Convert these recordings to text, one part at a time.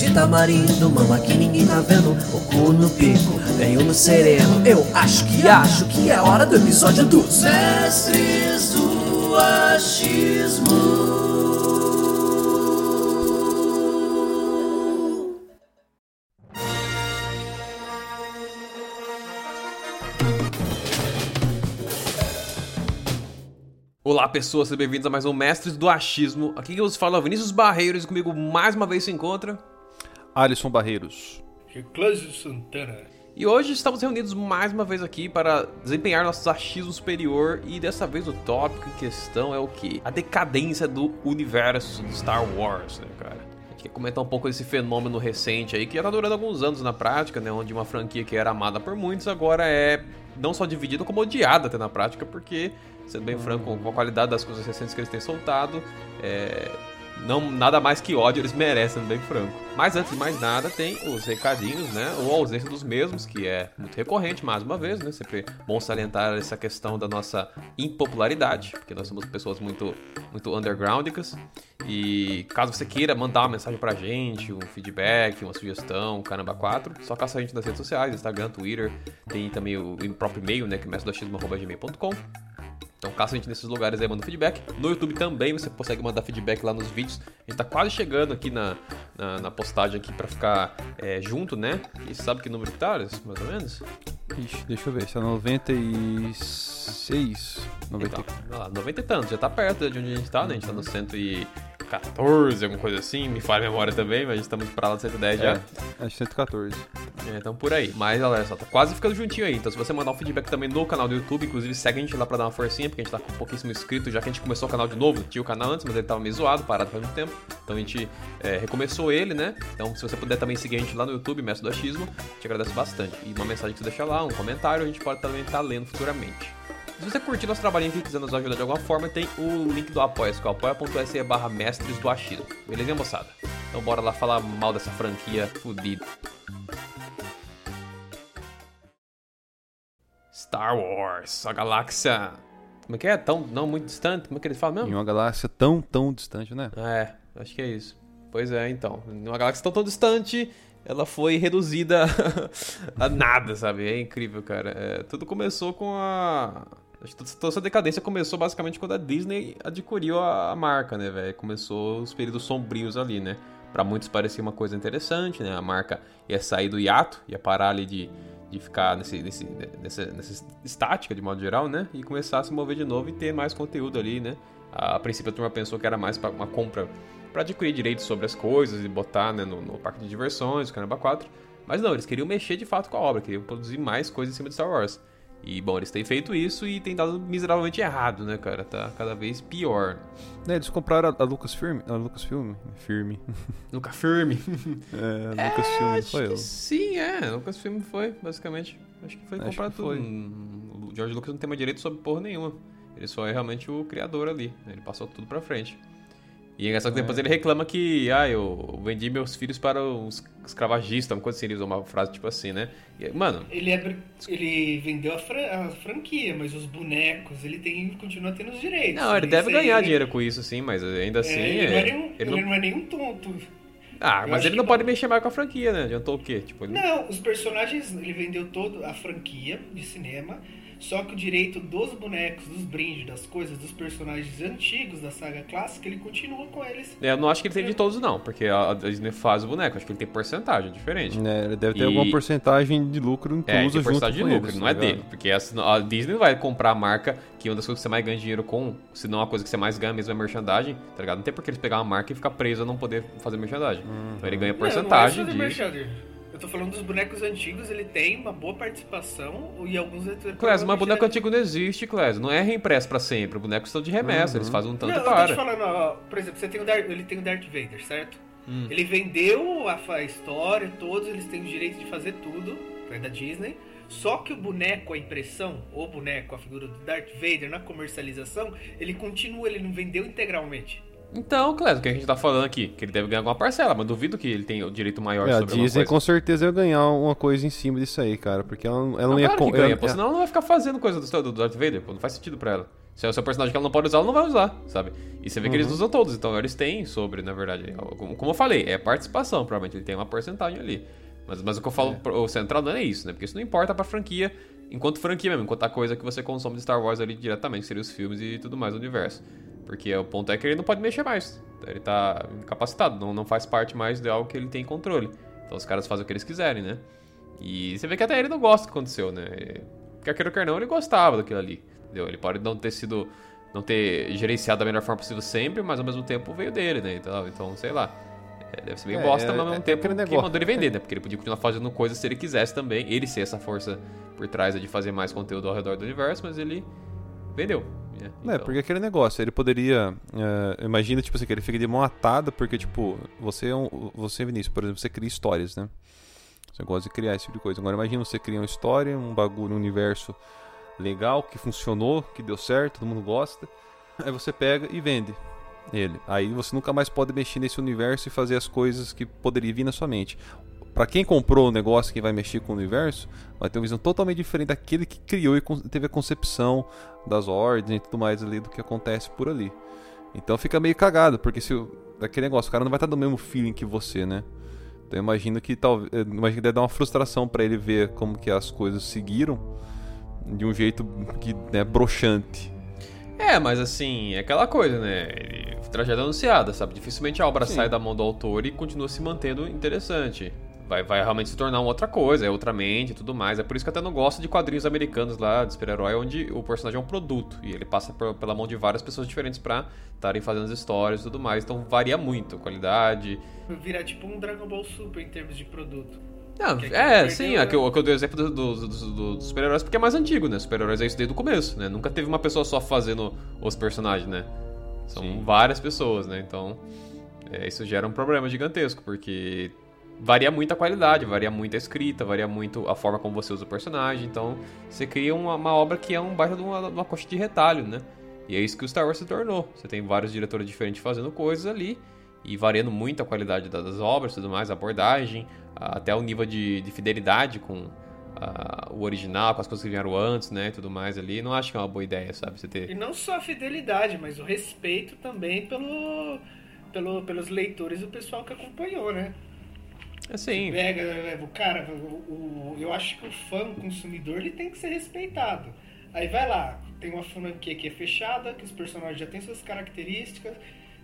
de tamarindo, mama que ninguém tá vendo O cu no pico, veio no sereno Eu acho que acho que é hora do episódio dos Mestres do achismo Olá pessoas, sejam bem-vindos a mais um Mestres do Achismo. Aqui que vos fala Vinícius Barreiros e comigo mais uma vez se encontra. Alisson Barreiros. Clésio Santana. E hoje estamos reunidos mais uma vez aqui para desempenhar nossos achismos superior e dessa vez o tópico em questão é o que? A decadência do universo do Star Wars, né, cara? A gente quer comentar um pouco desse fenômeno recente aí que já tá durando alguns anos na prática, né? Onde uma franquia que era amada por muitos agora é não só dividida como odiada até na prática, porque sendo bem franco, com a qualidade das coisas recentes que eles têm soltado, é, não nada mais que ódio eles merecem, bem franco. Mas antes de mais nada, tem os recadinhos, né? Ou a ausência dos mesmos, que é muito recorrente, mais uma vez, né? Sempre bom salientar essa questão da nossa impopularidade, porque nós somos pessoas muito, muito undergroundicas. E caso você queira mandar uma mensagem pra gente, um feedback, uma sugestão, Caramba 4, só caça a gente nas redes sociais, Instagram, Twitter, tem também o, próprio e-mail, né? Que é mestre.gmail.com. Então caça a gente nesses lugares aí, manda feedback. No YouTube também você consegue mandar feedback lá nos vídeos. A gente tá quase chegando aqui na, na, na postagem aqui pra ficar é, junto, né? E sabe que número que tá, mais ou menos? Ixi, deixa eu ver, está 96, 90. Então, lá, 90 e tantos, já tá perto de onde a gente tá, né? A gente tá no 114, alguma coisa assim, me falha a memória também, mas estamos pra lá do 110 já. É, acho 114. É, então por aí. Mas olha só, tá quase ficando juntinho aí. Então se você mandar um feedback também no canal do YouTube, inclusive segue a gente lá pra dar uma forcinha, porque a gente tá com pouquíssimo inscrito, já que a gente começou o canal de novo. Tinha o canal antes, mas ele tava meio zoado, parado faz muito tempo. Então a gente é, recomeçou ele, né? Então se você puder também seguir a gente lá no YouTube, Mestre do Achismo, te agradeço bastante. E uma mensagem que você deixa lá, um comentário, a gente pode também estar lendo futuramente. Se você curtir nosso trabalhinho aqui e quiser nos ajudar de alguma forma, tem o link do apoia que é apoia.se barra mestres do achismo. Beleza, moçada? Então bora lá falar mal dessa franquia fodida. Star Wars, a galáxia. Como é que é? Tão não muito distante? Como é que eles falam Em mesmo? uma galáxia tão, tão distante, né? É, acho que é isso. Pois é, então. Em uma galáxia tão, tão distante, ela foi reduzida a nada, sabe? É incrível, cara. É, tudo começou com a. Acho que toda essa decadência começou basicamente quando a Disney adquiriu a, marca, né, velho? Começou os períodos sombrios ali, né? Pra muitos parecia uma coisa interessante, né? A marca ia sair do hiato, ia parar ali de, de ficar nesse, nesse, nessa, nessa estática de modo geral, né? E começar a se mover de novo e ter mais conteúdo ali, né? A, a princípio a turma pensou que era mais pra uma compra para adquirir direitos sobre as coisas e botar né, no, no parque de diversões, Caramba 4. Mas não, eles queriam mexer de fato com a obra, queriam produzir mais coisas em cima de Star Wars. E bom, eles têm feito isso e tem dado miseravelmente errado, né, cara? Tá cada vez pior. É, eles compraram a, a Lucasfilm, a Lucasfilm, firme. Luca Firme. É, Lucasfilm, acho foi eu. sim, é. Lucas Filme foi, basicamente. Acho que foi Acho comprar que tudo. foi. O George Lucas não tem mais direito sobre porra nenhuma. Ele só é realmente o criador ali. né? Ele passou tudo pra frente. E é engraçado que depois ele reclama que, ah, eu vendi meus filhos para os escravagistas, uma coisa assim, ele usou uma frase tipo assim, né? E, mano, Ele, é, ele vendeu a, fran- a franquia, mas os bonecos, ele tem, continua tendo os direitos. não, ele deve ganhar ele- dinheiro com isso, sim, mas ainda é, assim. ele, não é- é nenhum, ele ele não- não é nenhum tonto. Ah, eu mas ele não não. pode mexer mais com a franquia, né? Adiantou o quê? Tipo, ele... Não, os personagens, ele vendeu toda a franquia de cinema, só que o direito dos bonecos, dos brindes, das coisas, dos personagens antigos da saga clássica, ele continua com eles. Eu não acho que ele tem de todos, não, porque a Disney faz o boneco, acho que ele tem porcentagem diferente. É, ele deve ter E- alguma porcentagem de lucro É, inclusa tem junto porcentagem com de lucro, eles, não tá é ligado? dele. Porque a, Disney não vai comprar a marca, que é uma das coisas que você mais ganha dinheiro com, se não a coisa que você mais ganha mesmo é merchandising, tá ligado? Não tem por que eles pegar uma marca e ficar preso a não poder fazer merchandising. Então ele ganha porcentagem não, não é de. Eu tô falando dos bonecos antigos, ele tem uma boa participação e alguns... Clésio, mas boneco antigo não existe, Clésio. Não é reimpresso pra sempre. Bonecos estão de remessa, eles fazem um tanto Não, e eu tô para. te falando, ó, por exemplo, você tem o Darth, ele tem o Darth Vader, certo? Hum. Ele vendeu a, a história, todos eles têm o direito de fazer tudo, é da Disney. Só que o boneco, a impressão, o boneco, a figura do Darth Vader na comercialização, ele continua, ele não vendeu integralmente. Então, claro, o que a gente tá falando aqui, que ele deve ganhar alguma parcela, mas duvido que ele tenha o direito maior É, a sobre alguma Disney com certeza ia ganhar uma coisa em cima disso aí, cara. Porque ela, ela não, Não, ia. claro que ganha, ela- pô, senão ela não vai ficar fazendo coisa do, do Darth Vader, pô, não faz sentido pra ela. Se é o seu personagem que ela não pode usar, ela não vai usar, sabe? E você vê que eles Uhum. usam todos, então eles têm sobre, na verdade. Como, como eu falei, é participação, provavelmente ele tem uma porcentagem ali. Mas, mas o que eu É. falo, pro- o central não é isso, né? Porque isso não importa pra franquia, enquanto franquia mesmo, enquanto a coisa que você consome de Star Wars ali diretamente, seria os filmes e tudo mais do universo. Porque o ponto é que ele não pode mexer mais. Ele tá incapacitado, não, não faz parte mais de algo que ele tem controle. Então os caras fazem o que eles quiserem, né? E você vê que até ele não gosta do que aconteceu, né? Quer queira ou quer não, ele gostava daquilo ali. Entendeu? Ele pode não ter sido. não ter gerenciado da melhor forma possível sempre, mas ao mesmo tempo veio dele, né? Então, então sei lá. É, deve ser bem É, bosta, é- mas ao é mesmo tempo que mandou ele vender, né? Porque ele podia continuar fazendo coisas se ele quisesse também. Ele ser essa força por trás de fazer mais conteúdo ao redor do universo, mas ele vendeu. né? É, Então, porque aquele negócio, ele poderia. é, imagina, tipo assim, que ele fica de mão atada, porque, tipo, você é um. Você, Vinícius, por exemplo, você cria histórias, né? Você gosta de criar esse tipo de coisa. Agora imagina você cria uma história, um bagulho, um universo legal, que funcionou, que deu certo, todo mundo gosta. Aí você pega e vende ele. Aí você nunca mais pode mexer nesse universo e fazer as coisas que poderia vir na sua mente. Pra quem comprou o negócio, quem vai mexer com o universo, vai ter uma visão totalmente diferente daquele que criou e teve a concepção das ordens e tudo mais ali do que acontece por ali. Então fica meio cagado, porque se aquele negócio, o cara não vai estar do mesmo feeling que você, né? Então eu imagino que talvez, imagino que deve dar uma frustração pra ele ver como que as coisas seguiram de um jeito que é broxante. É, mas assim, é aquela coisa, né? Ele- Tragédia anunciada, sabe? Dificilmente a obra Sim. sai da mão do autor e continua se mantendo interessante. Vai, vai realmente se tornar uma outra coisa, é outra mente e tudo mais. É por isso que eu até não gosto de quadrinhos americanos lá, de super-herói, onde o personagem é um produto e ele passa por- pela mão de várias pessoas diferentes pra estarem fazendo as histórias e tudo mais. Então varia muito a qualidade. Virar tipo um Dragon Ball Super em termos de produto. Não, Que é que é, sim, né? é que eu, eu dei o exemplo do- do- do- do- dos super-heróis porque é mais antigo, né? Super-heróis é isso desde o começo, né? Nunca teve uma pessoa só fazendo os personagens, né? São Sim. várias pessoas, né? Então, é, isso gera um problema gigantesco, porque varia muito a qualidade, varia muito a escrita, varia muito a forma como você usa o personagem. Então, você cria uma, uma obra que é um baita de uma, de uma coxa de retalho, né? E é isso que o Star Wars se tornou. Você tem vários diretores diferentes fazendo coisas ali e variando muito a qualidade da- das obras, tudo mais, a abordagem, até o nível de, de fidelidade com a- o original, com as coisas que vieram antes, né, e tudo mais ali. Não acho que é uma boa ideia, sabe? Você E ter. não só a fidelidade, mas o respeito também pelo, pelo, pelos leitores e o pessoal que acompanhou, né? Assim, Pega, o cara, o, o- eu acho que o fã, o consumidor, ele tem que ser respeitado. Aí vai lá, tem uma franquia que é fechada, que os personagens já têm suas características,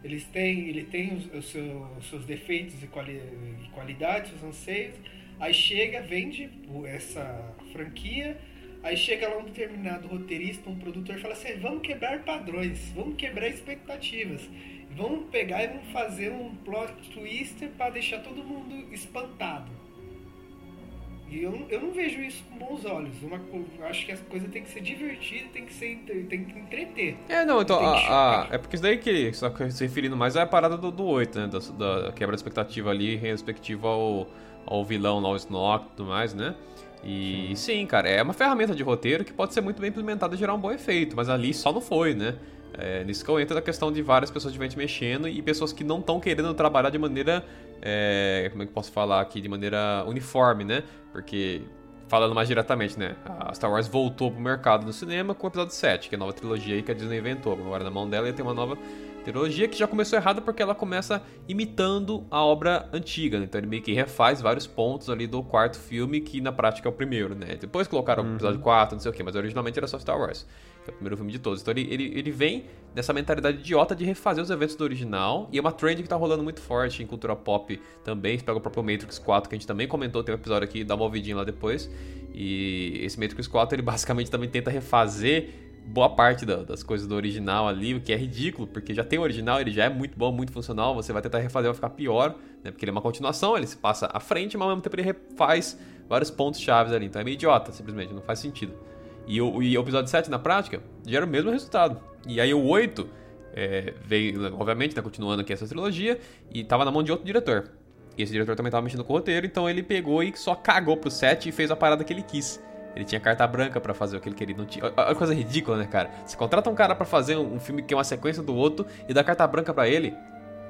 eles têm, ele tem os, os seu- os seus defeitos e, quali, e qualidades, seus anseios. Aí chega, vende essa franquia, aí chega lá um determinado roteirista, um produtor e fala assim, vamos quebrar padrões, vamos quebrar expectativas. Vamos pegar e vamos fazer um plot twister para deixar todo mundo espantado. E eu, eu não vejo isso com bons olhos. Uma, acho que a coisa tem que ser divertida, tem que, ser, tem que entreter. É, não, então, a, a- é porque isso daí que, só que se referindo mais é a parada do, do 8, né, da, da quebra de expectativa ali, respectiva ao, ao vilão lá, o Snoke e tudo mais, né, e sim. cara, é uma ferramenta de roteiro que pode ser muito bem implementada e gerar um bom efeito, mas ali só não foi, né, é, nisso que eu entro da questão de várias pessoas diferentes mexendo e pessoas que não estão querendo trabalhar de maneira, é, como é que eu posso falar aqui, de maneira uniforme, né, porque falando mais diretamente, né? A Star Wars voltou pro mercado no cinema com o episódio 7, que é a nova trilogia aí que a Disney inventou. Agora na mão dela ia ter uma nova trilogia que já começou errada porque ela começa imitando a obra antiga, né? Então ele meio que refaz vários pontos ali do quarto filme, que na prática é o primeiro, né? Depois colocaram o episódio 4, não sei o que, mas originalmente era só Star Wars. É o primeiro filme de todos. Então ele, ele, ele vem nessa mentalidade idiota de refazer os eventos do original. E é uma trend que tá rolando muito forte em cultura pop também. Você pega o próprio Matrix 4, que a gente também comentou, tem um episódio aqui, dá uma ouvidinha lá depois. E esse Matrix 4, ele basicamente também tenta refazer boa parte da- das coisas do original ali, o que é ridículo, porque já tem o original, ele já é muito bom, muito funcional, você vai tentar refazer, vai ficar pior, né? Porque ele é uma continuação, ele se passa à frente, mas ao mesmo tempo ele refaz vários pontos chaves ali. Então é meio idiota, simplesmente, não faz sentido. E o, e o episódio 7, na prática, gera o mesmo resultado. E aí o 8, é, veio, obviamente, né, continuando aqui essa trilogia, e tava na mão de outro diretor. E esse diretor também tava mexendo com o roteiro, então ele pegou e só cagou pro set e fez a parada que ele quis. Ele tinha carta branca pra fazer o que ele queria. Não tinha... Olha coisa ridícula, né, cara? Você contrata um cara pra fazer um filme que é uma sequência do outro e dá carta branca pra ele.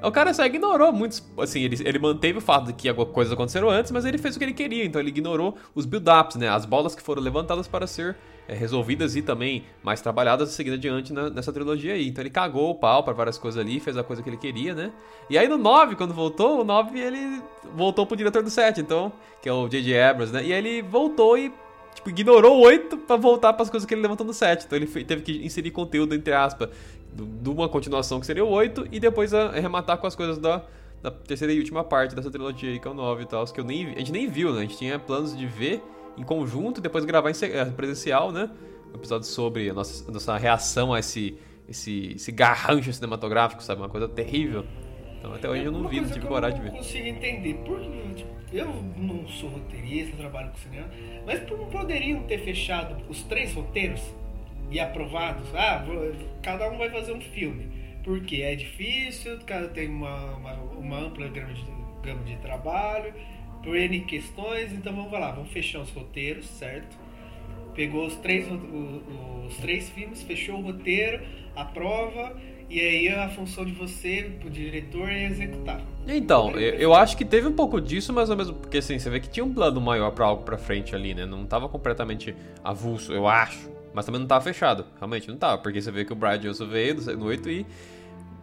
O cara só ignorou muitos. Assim, ele, ele manteve o fato de que coisas aconteceram antes, mas ele fez o que ele queria. Então ele ignorou os build-ups, né? As bolas que foram levantadas para ser é, resolvidas e também mais trabalhadas seguindo adiante na, nessa trilogia aí. Então ele cagou o pau para várias coisas ali, fez a coisa que ele queria, né? E aí no 9, quando voltou, o 9 ele voltou pro diretor do 7, então, que é o J.J. Abrams, né? E aí ele voltou e tipo, ignorou o 8 pra voltar pras coisas que ele levantou no 7. Então ele teve que inserir conteúdo, entre aspas, de uma continuação que seria o 8 e depois arrematar com as coisas da, da terceira e última parte dessa trilogia aí, que é o 9 e tal, que eu nem, a gente nem viu, né? A gente tinha planos de ver em conjunto, depois gravar em eh, presencial, né? Um episódio sobre a nossa, nossa reação a esse, esse, esse garrancho cinematográfico, sabe? Uma coisa terrível. Então até hoje eu não vi, não tive coragem de ver. Eu não consigo entender. Por, tipo, eu não sou roteirista, trabalho com cinema, mas não poderiam ter fechado os três roteiros e aprovados? Ah, cada um vai fazer um filme. Porque é difícil, cada tem uma, uma, uma ampla gama de, gama de trabalho por N questões, então vamos lá, vamos fechar os roteiros, certo? Pegou os três, os, os três filmes, fechou o roteiro, aprova, e aí a função de você, o diretor, é executar. Então, eu, eu, acho que teve um pouco disso, mas ao mesmo porque assim, você vê que tinha um plano maior para algo para frente ali, né? Não tava completamente avulso, eu acho. Mas também não tava fechado, realmente não tava, porque você vê que o Brad Wilson veio no 8 e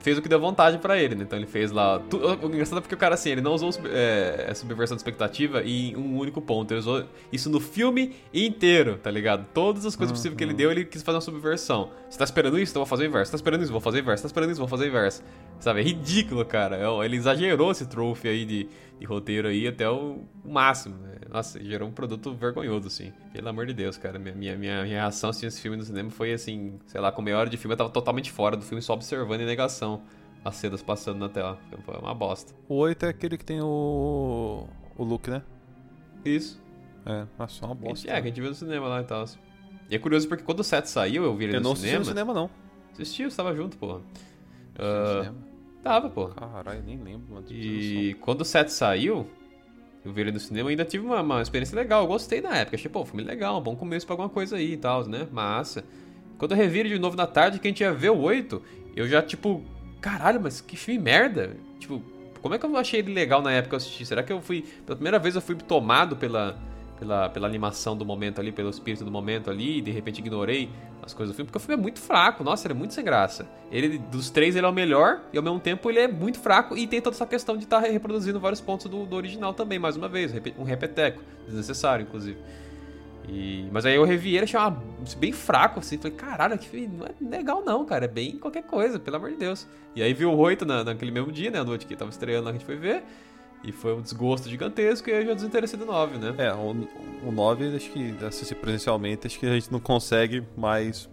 fez o que deu vontade para ele, né? Então ele fez lá. Tu... O engraçado é porque o cara, assim, ele não usou é, a subversão de expectativa em um único ponto. Ele usou isso no filme inteiro, tá ligado? Todas as coisas uhum. possíveis que ele deu, ele quis fazer uma subversão. Você tá esperando isso? Então vou fazer o inverso. Você tá esperando isso? Vou fazer o inverso. Você tá esperando isso? Vou fazer o inverso. Sabe? É ridículo, cara. É ele exagerou esse trophy aí de, de roteiro aí até o máximo. Né? Nossa, gerou um produto vergonhoso, assim. Pelo amor de Deus, cara. Minha, minha, minha reação assistindo esse filme no cinema foi assim, sei lá, com meia hora de filme eu tava totalmente fora do filme, só observando em negação as cenas passando na tela. Foi uma bosta. O 8 é aquele que tem o. o Luke, né? Isso. É, nossa, uma bosta. É, que a gente viu no cinema lá e tal. E é curioso porque quando o 7 saiu, eu vi ele eu no cinema. Eu não assisti no cinema, não. Assistiu, você tava junto, porra. Uh, tava, pô. Caralho, nem lembro, mano. E quando o 7 saiu, eu vi ele no cinema e ainda tive uma, uma experiência legal. Eu gostei na época. Achei, pô, filme legal, um bom começo pra alguma coisa aí e tal, né? Massa. Quando eu revi de novo na tarde, que a gente ia ver o 8, eu já, tipo, caralho, mas que filme merda. Tipo, como é que eu achei ele legal na época que eu assisti? Será que eu fui. Pela primeira vez eu fui tomado pela, pela, pela animação do momento ali, pelo espírito do momento ali, e de repente ignorei as coisas do filme, porque o filme é muito fraco, nossa, ele é muito sem graça. Ele, dos três, ele é o melhor, e ao mesmo tempo ele é muito fraco, e tem toda essa questão de estar tá reproduzindo vários pontos do, do original também, mais uma vez, um repeteco, desnecessário, inclusive. E, mas aí eu revi ele, achei uma, bem fraco, assim. Falei, caralho, que não é legal não, cara. É bem qualquer coisa, pelo amor de Deus. E aí vi o 8 na, naquele mesmo dia, né? A noite que tava estreando a gente foi ver. E foi um desgosto gigantesco e aí eu já desinteressei do 9, né? É, o, o 9, acho que assistir presencialmente, acho que a gente não consegue mais.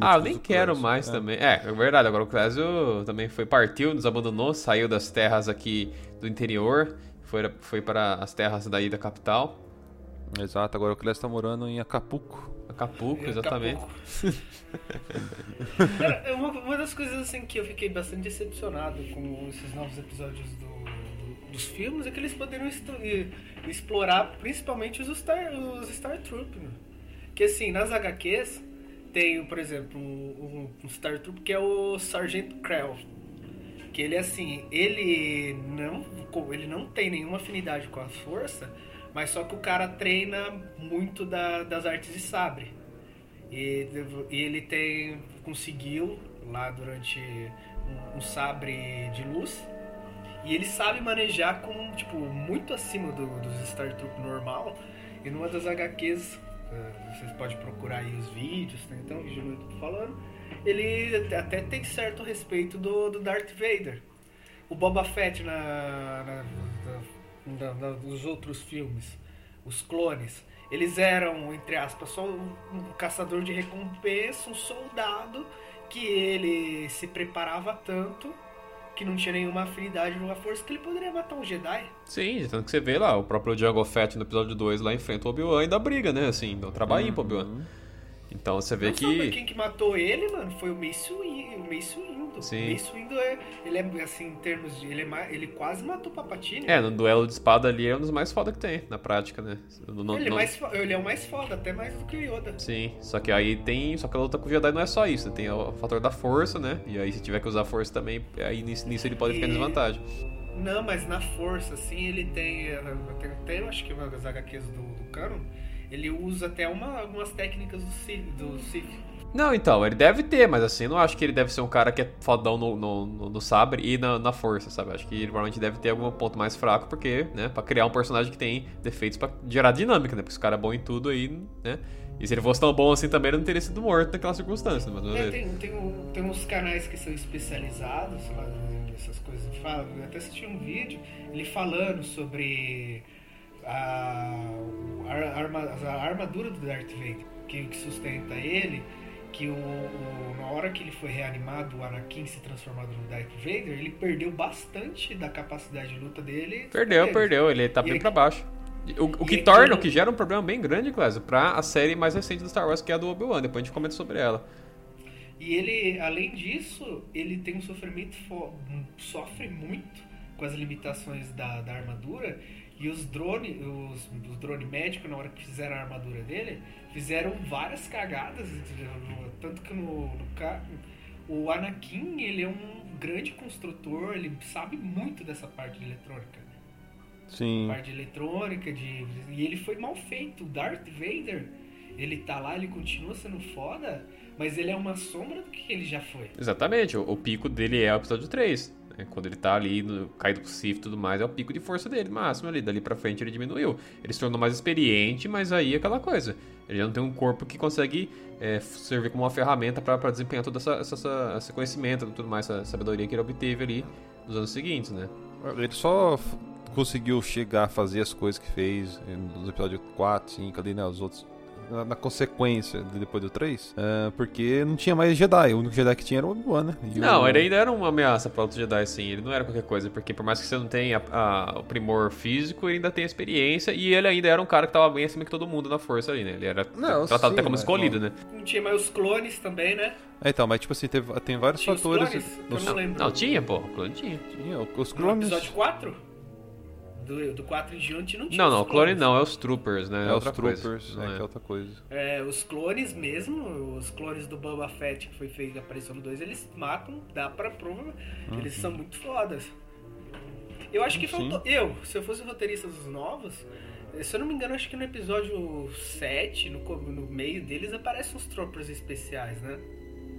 ah, eu nem quero mais é. também. É, é verdade. Agora o Clésio também foi, partiu, nos abandonou, saiu das terras aqui do interior, foi, foi para as terras daí da capital. Exato, agora o Clécio tá morando em Acapulco. Acapulco, exatamente. Cara, uma, uma, das coisas assim que eu fiquei bastante decepcionado com esses novos episódios do, dos filmes é que eles poderiam explorar principalmente os Star, os Star Troop. Né? Que assim, nas HQs tem, por exemplo, um, um Star Troop que é o Sargento Krell. Que ele assim, ele não, ele não tem nenhuma afinidade com a força, mas só que o cara treina muito da, das artes de sabre. E, e, ele tem conseguiu lá durante um, um, sabre de luz. E ele sabe manejar com, tipo, muito acima do, dos Star Troop normal. E numa das HQs, uh, vocês podem procurar aí os vídeos, tem então vídeo no YouTube falando. Ele até tem certo respeito do, do Darth Vader. O Boba Fett na, na, na da, dos outros filmes, os clones, eles eram, entre aspas, só um caçador de recompensa, um soldado que ele se preparava tanto que não tinha nenhuma afinidade com a força que ele poderia matar um Jedi. Sim, tanto que você vê lá, o próprio Django Fett no episódio 2 lá enfrenta o Obi-Wan e dá briga, né? Assim, dá um trabalhinho uhum. pro Obi-Wan. Então você vê Não que. quem que matou ele, mano, foi o Mace Windu. O Mace Windu. Sim. O Mace Windu é, ele é assim em termos de, ele é ele quase matou o Palpatine. É, no duelo de espada ali é um dos mais foda que tem, na prática, né? No- no- ele, é mais, ele é o mais foda, até mais do que o Yoda. Sim, só que aí tem. Só que a luta com o Jedi não é só isso, tem o fator da força, né? E aí se tiver que usar a força também, aí nisso, nisso ele pode ficar em E- desvantagem. Não, mas na força, assim, ele tem. eh, Tem até eu acho que uma das HQs do, do Canon, ele usa até uma, algumas técnicas do Sith. Do Sith. Não, então, ele deve ter, mas assim, não acho que ele deve ser um cara que é fodão no, no, no- no sabre e na, na força, sabe? Acho que ele provavelmente deve ter algum ponto mais fraco, porque, né, pra criar um personagem que tem defeitos pra gerar dinâmica, né? Porque esse cara é bom em tudo aí, né? E se ele fosse tão bom assim também, ele não teria sido morto naquela circunstância, mas não É, tem, tem, tem uns canais que são especializados lá nessas coisas. Fala- Eu até assisti um vídeo, ele falando sobre a, a, a armadura do Darth Vader, que, que sustenta ele, que o, o- na hora que ele foi reanimado, o Anakin se transformado no Darth Vader, ele perdeu bastante da capacidade de luta dele. Perdeu, perdeu, ele tá E bem ele- pra baixo. O, o que torna, aquilo- o que gera um problema bem grande, Clésio, pra a série mais recente do Star Wars, que é a do Obi-Wan. Depois a gente comenta sobre ela. E ele, além disso, ele tem um sofrimento, sofre muito com as limitações da, da armadura. E os drones, os, os drone médicos, na hora que fizeram a armadura dele, fizeram várias cagadas. Tanto que no, no o Anakin, ele é um grande construtor, ele sabe muito dessa parte de eletrônica Sim. parte de eletrônica, de, e ele foi mal feito. O Darth Vader, ele tá lá, ele continua sendo foda, mas ele é uma sombra do que ele já foi. Exatamente, o, o pico dele é o episódio 3. Né? Quando ele tá ali, no, caído pro Sith e tudo mais, é o pico de força dele, máximo ali. Dali pra frente ele diminuiu. Ele se tornou mais experiente, mas aí é aquela coisa. Ele já não tem um corpo que consegue é, servir como uma ferramenta pra desempenhar todo essa, essa- essa- esse conhecimento tudo mais, essa sabedoria que ele obteve ali nos anos seguintes, né? Ele só conseguiu chegar a fazer as coisas que fez eh, nos episódios 4, 5, ali, né? Os outros. Na, na consequência de depois do 3, eh, porque não tinha mais Jedi. O único Jedi que tinha era o Obi-Wan, né? E Não, o- ele ainda era uma ameaça para outros Jedi, sim. Ele não era qualquer coisa, porque por mais que você não tenha a- o primor físico, ele ainda tem a experiência e ele ainda era um cara que tava bem acima que todo mundo na força ali, né? Ele era Não, tratado sim, até como escolhido, né? Não tinha mais os clones também, né? É, então, mas tipo assim, teve- tem vários Tinha os fatores. clones, que eu nos- não lembro. Não, tinha, pô. O clone tinha. tinha, os No clones. episódio 4? Do, do 4 em diante não tinha Não, os não, clone não, é os troopers, né? É, os outra troopers, coisa. é, não que é. é outra coisa. É, os clones mesmo, os clones do Boba Fett que foi feito, apareceu no 2, eles matam, dá pra prova, eles são muito fodas. Eu acho que Sim. faltou. Eu, se eu fosse roteirista dos novos, se eu não me engano, acho que no episódio 7, no, no meio deles, aparecem uns troopers especiais, né?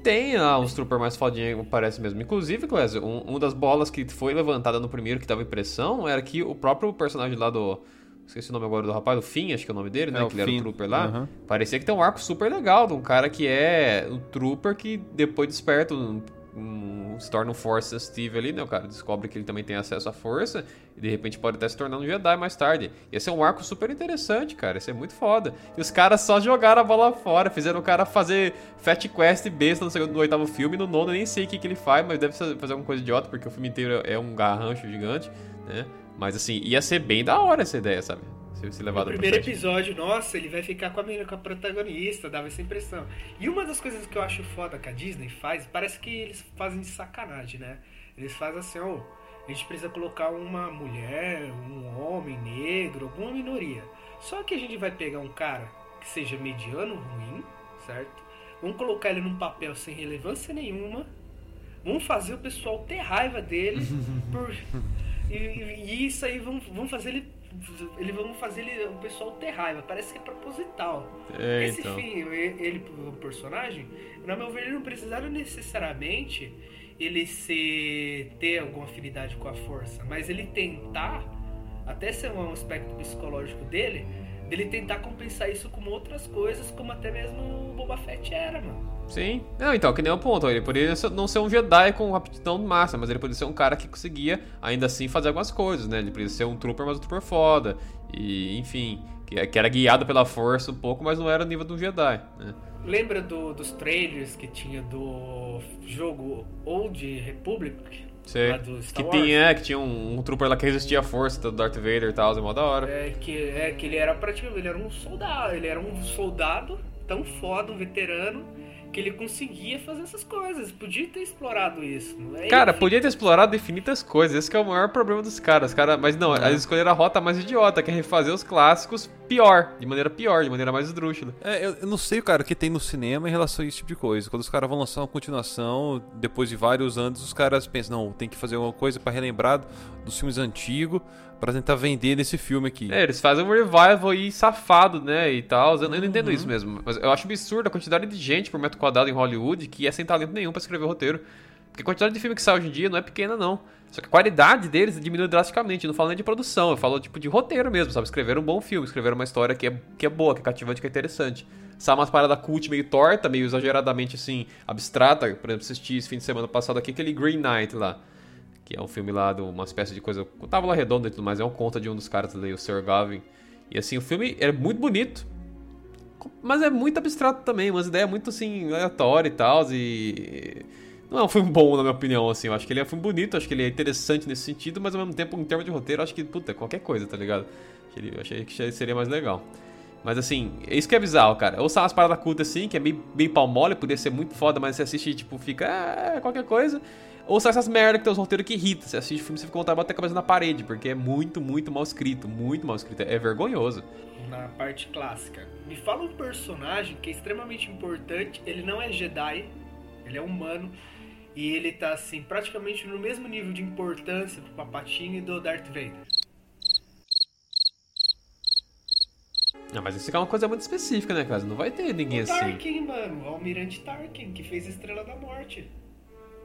Tem lá uns troopers mais fodinhos, parece mesmo. Inclusive, Clésio, um, um das bolas que foi levantada no primeiro que dava impressão era que o próprio personagem lá do. Esqueci o nome agora do rapaz, o Finn, acho que é o nome dele, né? É, que ele era Finn, o trooper lá. aham. Parecia que tem um arco super legal de um cara que é um trooper que depois desperta um. Um- se torna um Force sensitive ali, né? O cara descobre que ele também tem acesso à força e de repente pode até se tornar um Jedi mais tarde. Ia ser um arco super interessante, cara. Ia ser muito foda. E os caras só jogaram a bola fora, fizeram o cara fazer Fat Quest besta no, segundo, no oitavo filme. No nono eu nem sei o que, que ele faz, mas deve fazer alguma coisa idiota, porque o filme inteiro é um garrancho gigante, né? Mas assim, ia ser bem da hora essa ideia, sabe? Se, se No levado pra primeiro episódio, nossa, ele vai ficar com a menina, com a protagonista, dava essa impressão. E uma das coisas que eu acho foda que a Disney faz, parece que eles fazem de sacanagem, né? Eles fazem assim, ó, a gente precisa colocar uma mulher, um homem negro, alguma minoria. Só que a gente vai pegar um cara que seja mediano, ruim, certo? Vamos colocar ele num papel sem relevância nenhuma. Vamos fazer o pessoal ter raiva dele por e, e- isso aí vão, vão fazer ele. Ele vão fazer ele, o pessoal ter raiva. Parece que é proposital. É, Esse então. fim, ele, ele, o personagem, na meu ver, ele não precisaram necessariamente ele ser ter alguma afinidade com a força, mas ele tentar, até ser um aspecto psicológico dele, dele tentar compensar isso com outras coisas, como até mesmo o Boba Fett era, mano. Sim. Não, então, que nem o ponto. Ele poderia não ser um Jedi com aptidão massa, mas ele poderia ser um cara que conseguia, ainda assim, fazer algumas coisas, né? Ele poderia ser um trooper, mas um trooper foda. E, enfim, que, que era guiado pela força um pouco, mas não era o nível de um Jedi, né? Lembra do- dos trailers que tinha do jogo Old Republic? Sei. Que tinha, que tinha um, um trooper lá que resistia à força do Darth Vader e tal, é mó da hora. É que, é que ele era praticamente ele era um soldado, ele era um soldado tão foda, um veterano, que ele conseguia fazer essas coisas. Podia ter explorado isso. É? Cara, podia ter explorado infinitas coisas. Esse é o maior problema dos caras. Cara, mas não, eles escolheram a rota mais idiota, que é refazer os clássicos pior, de maneira pior, de maneira mais esdrúxula. É, eu, eu não sei, cara, o que tem no cinema em relação a esse tipo de coisa. Quando os caras vão lançar uma continuação, depois de vários anos, os caras pensam, não, tem que fazer alguma coisa pra relembrar dos filmes antigos, pra tentar vender nesse filme aqui. É, eles fazem um revival aí safado, né, e tal. Eu, não entendo isso mesmo. Mas eu acho absurdo a quantidade de gente por metro quadrado em Hollywood que é sem talento nenhum pra escrever roteiro. Porque a quantidade de filme que sai hoje em dia não é pequena, não. Só que a qualidade deles diminui drasticamente. Eu não falo nem de produção, eu falo tipo de roteiro mesmo, sabe? Escrever um bom filme, escrever uma história que é, que é boa, que é cativante, que é interessante. Sai umas paradas cult meio torta, meio exageradamente assim, abstrata. Por exemplo, assisti esse fim de semana passado aqui aquele Green Knight lá. Que é um filme lá de uma espécie de coisa. Lá redonda e tudo mais, é um conta de um dos caras ali, o Sir Gavin. E assim, o filme é muito bonito. Mas é muito abstrato também, umas ideias muito assim, aleatórias e tal. E. Não é um filme bom, na minha opinião, assim. Eu acho que ele é um filme bonito, acho que ele é interessante nesse sentido, mas ao mesmo tempo, em termos de roteiro, acho que, puta, qualquer coisa, tá ligado? Eu achei que seria mais legal. Mas assim, é isso que é bizarro, cara. Ou são umas paradas cultas assim, que é bem, bem pau mole, poderia ser muito foda, mas você assiste e tipo, fica, é, qualquer coisa. Ou são essas merda que tem os roteiros que irritam. Você assiste o filme você fica com a cabeça na parede, porque é muito, muito mal escrito. Muito mal escrito. É vergonhoso. na parte clássica. Me fala um personagem que é extremamente importante. Ele não é Jedi, ele é humano. E ele tá, assim, praticamente no mesmo nível de importância do Papatinho e do Darth Vader. Não, mas isso aqui é uma coisa muito específica, né, cara? Não vai ter ninguém o assim. Tarkin, mano. O Almirante Tarkin, que fez a Estrela da Morte.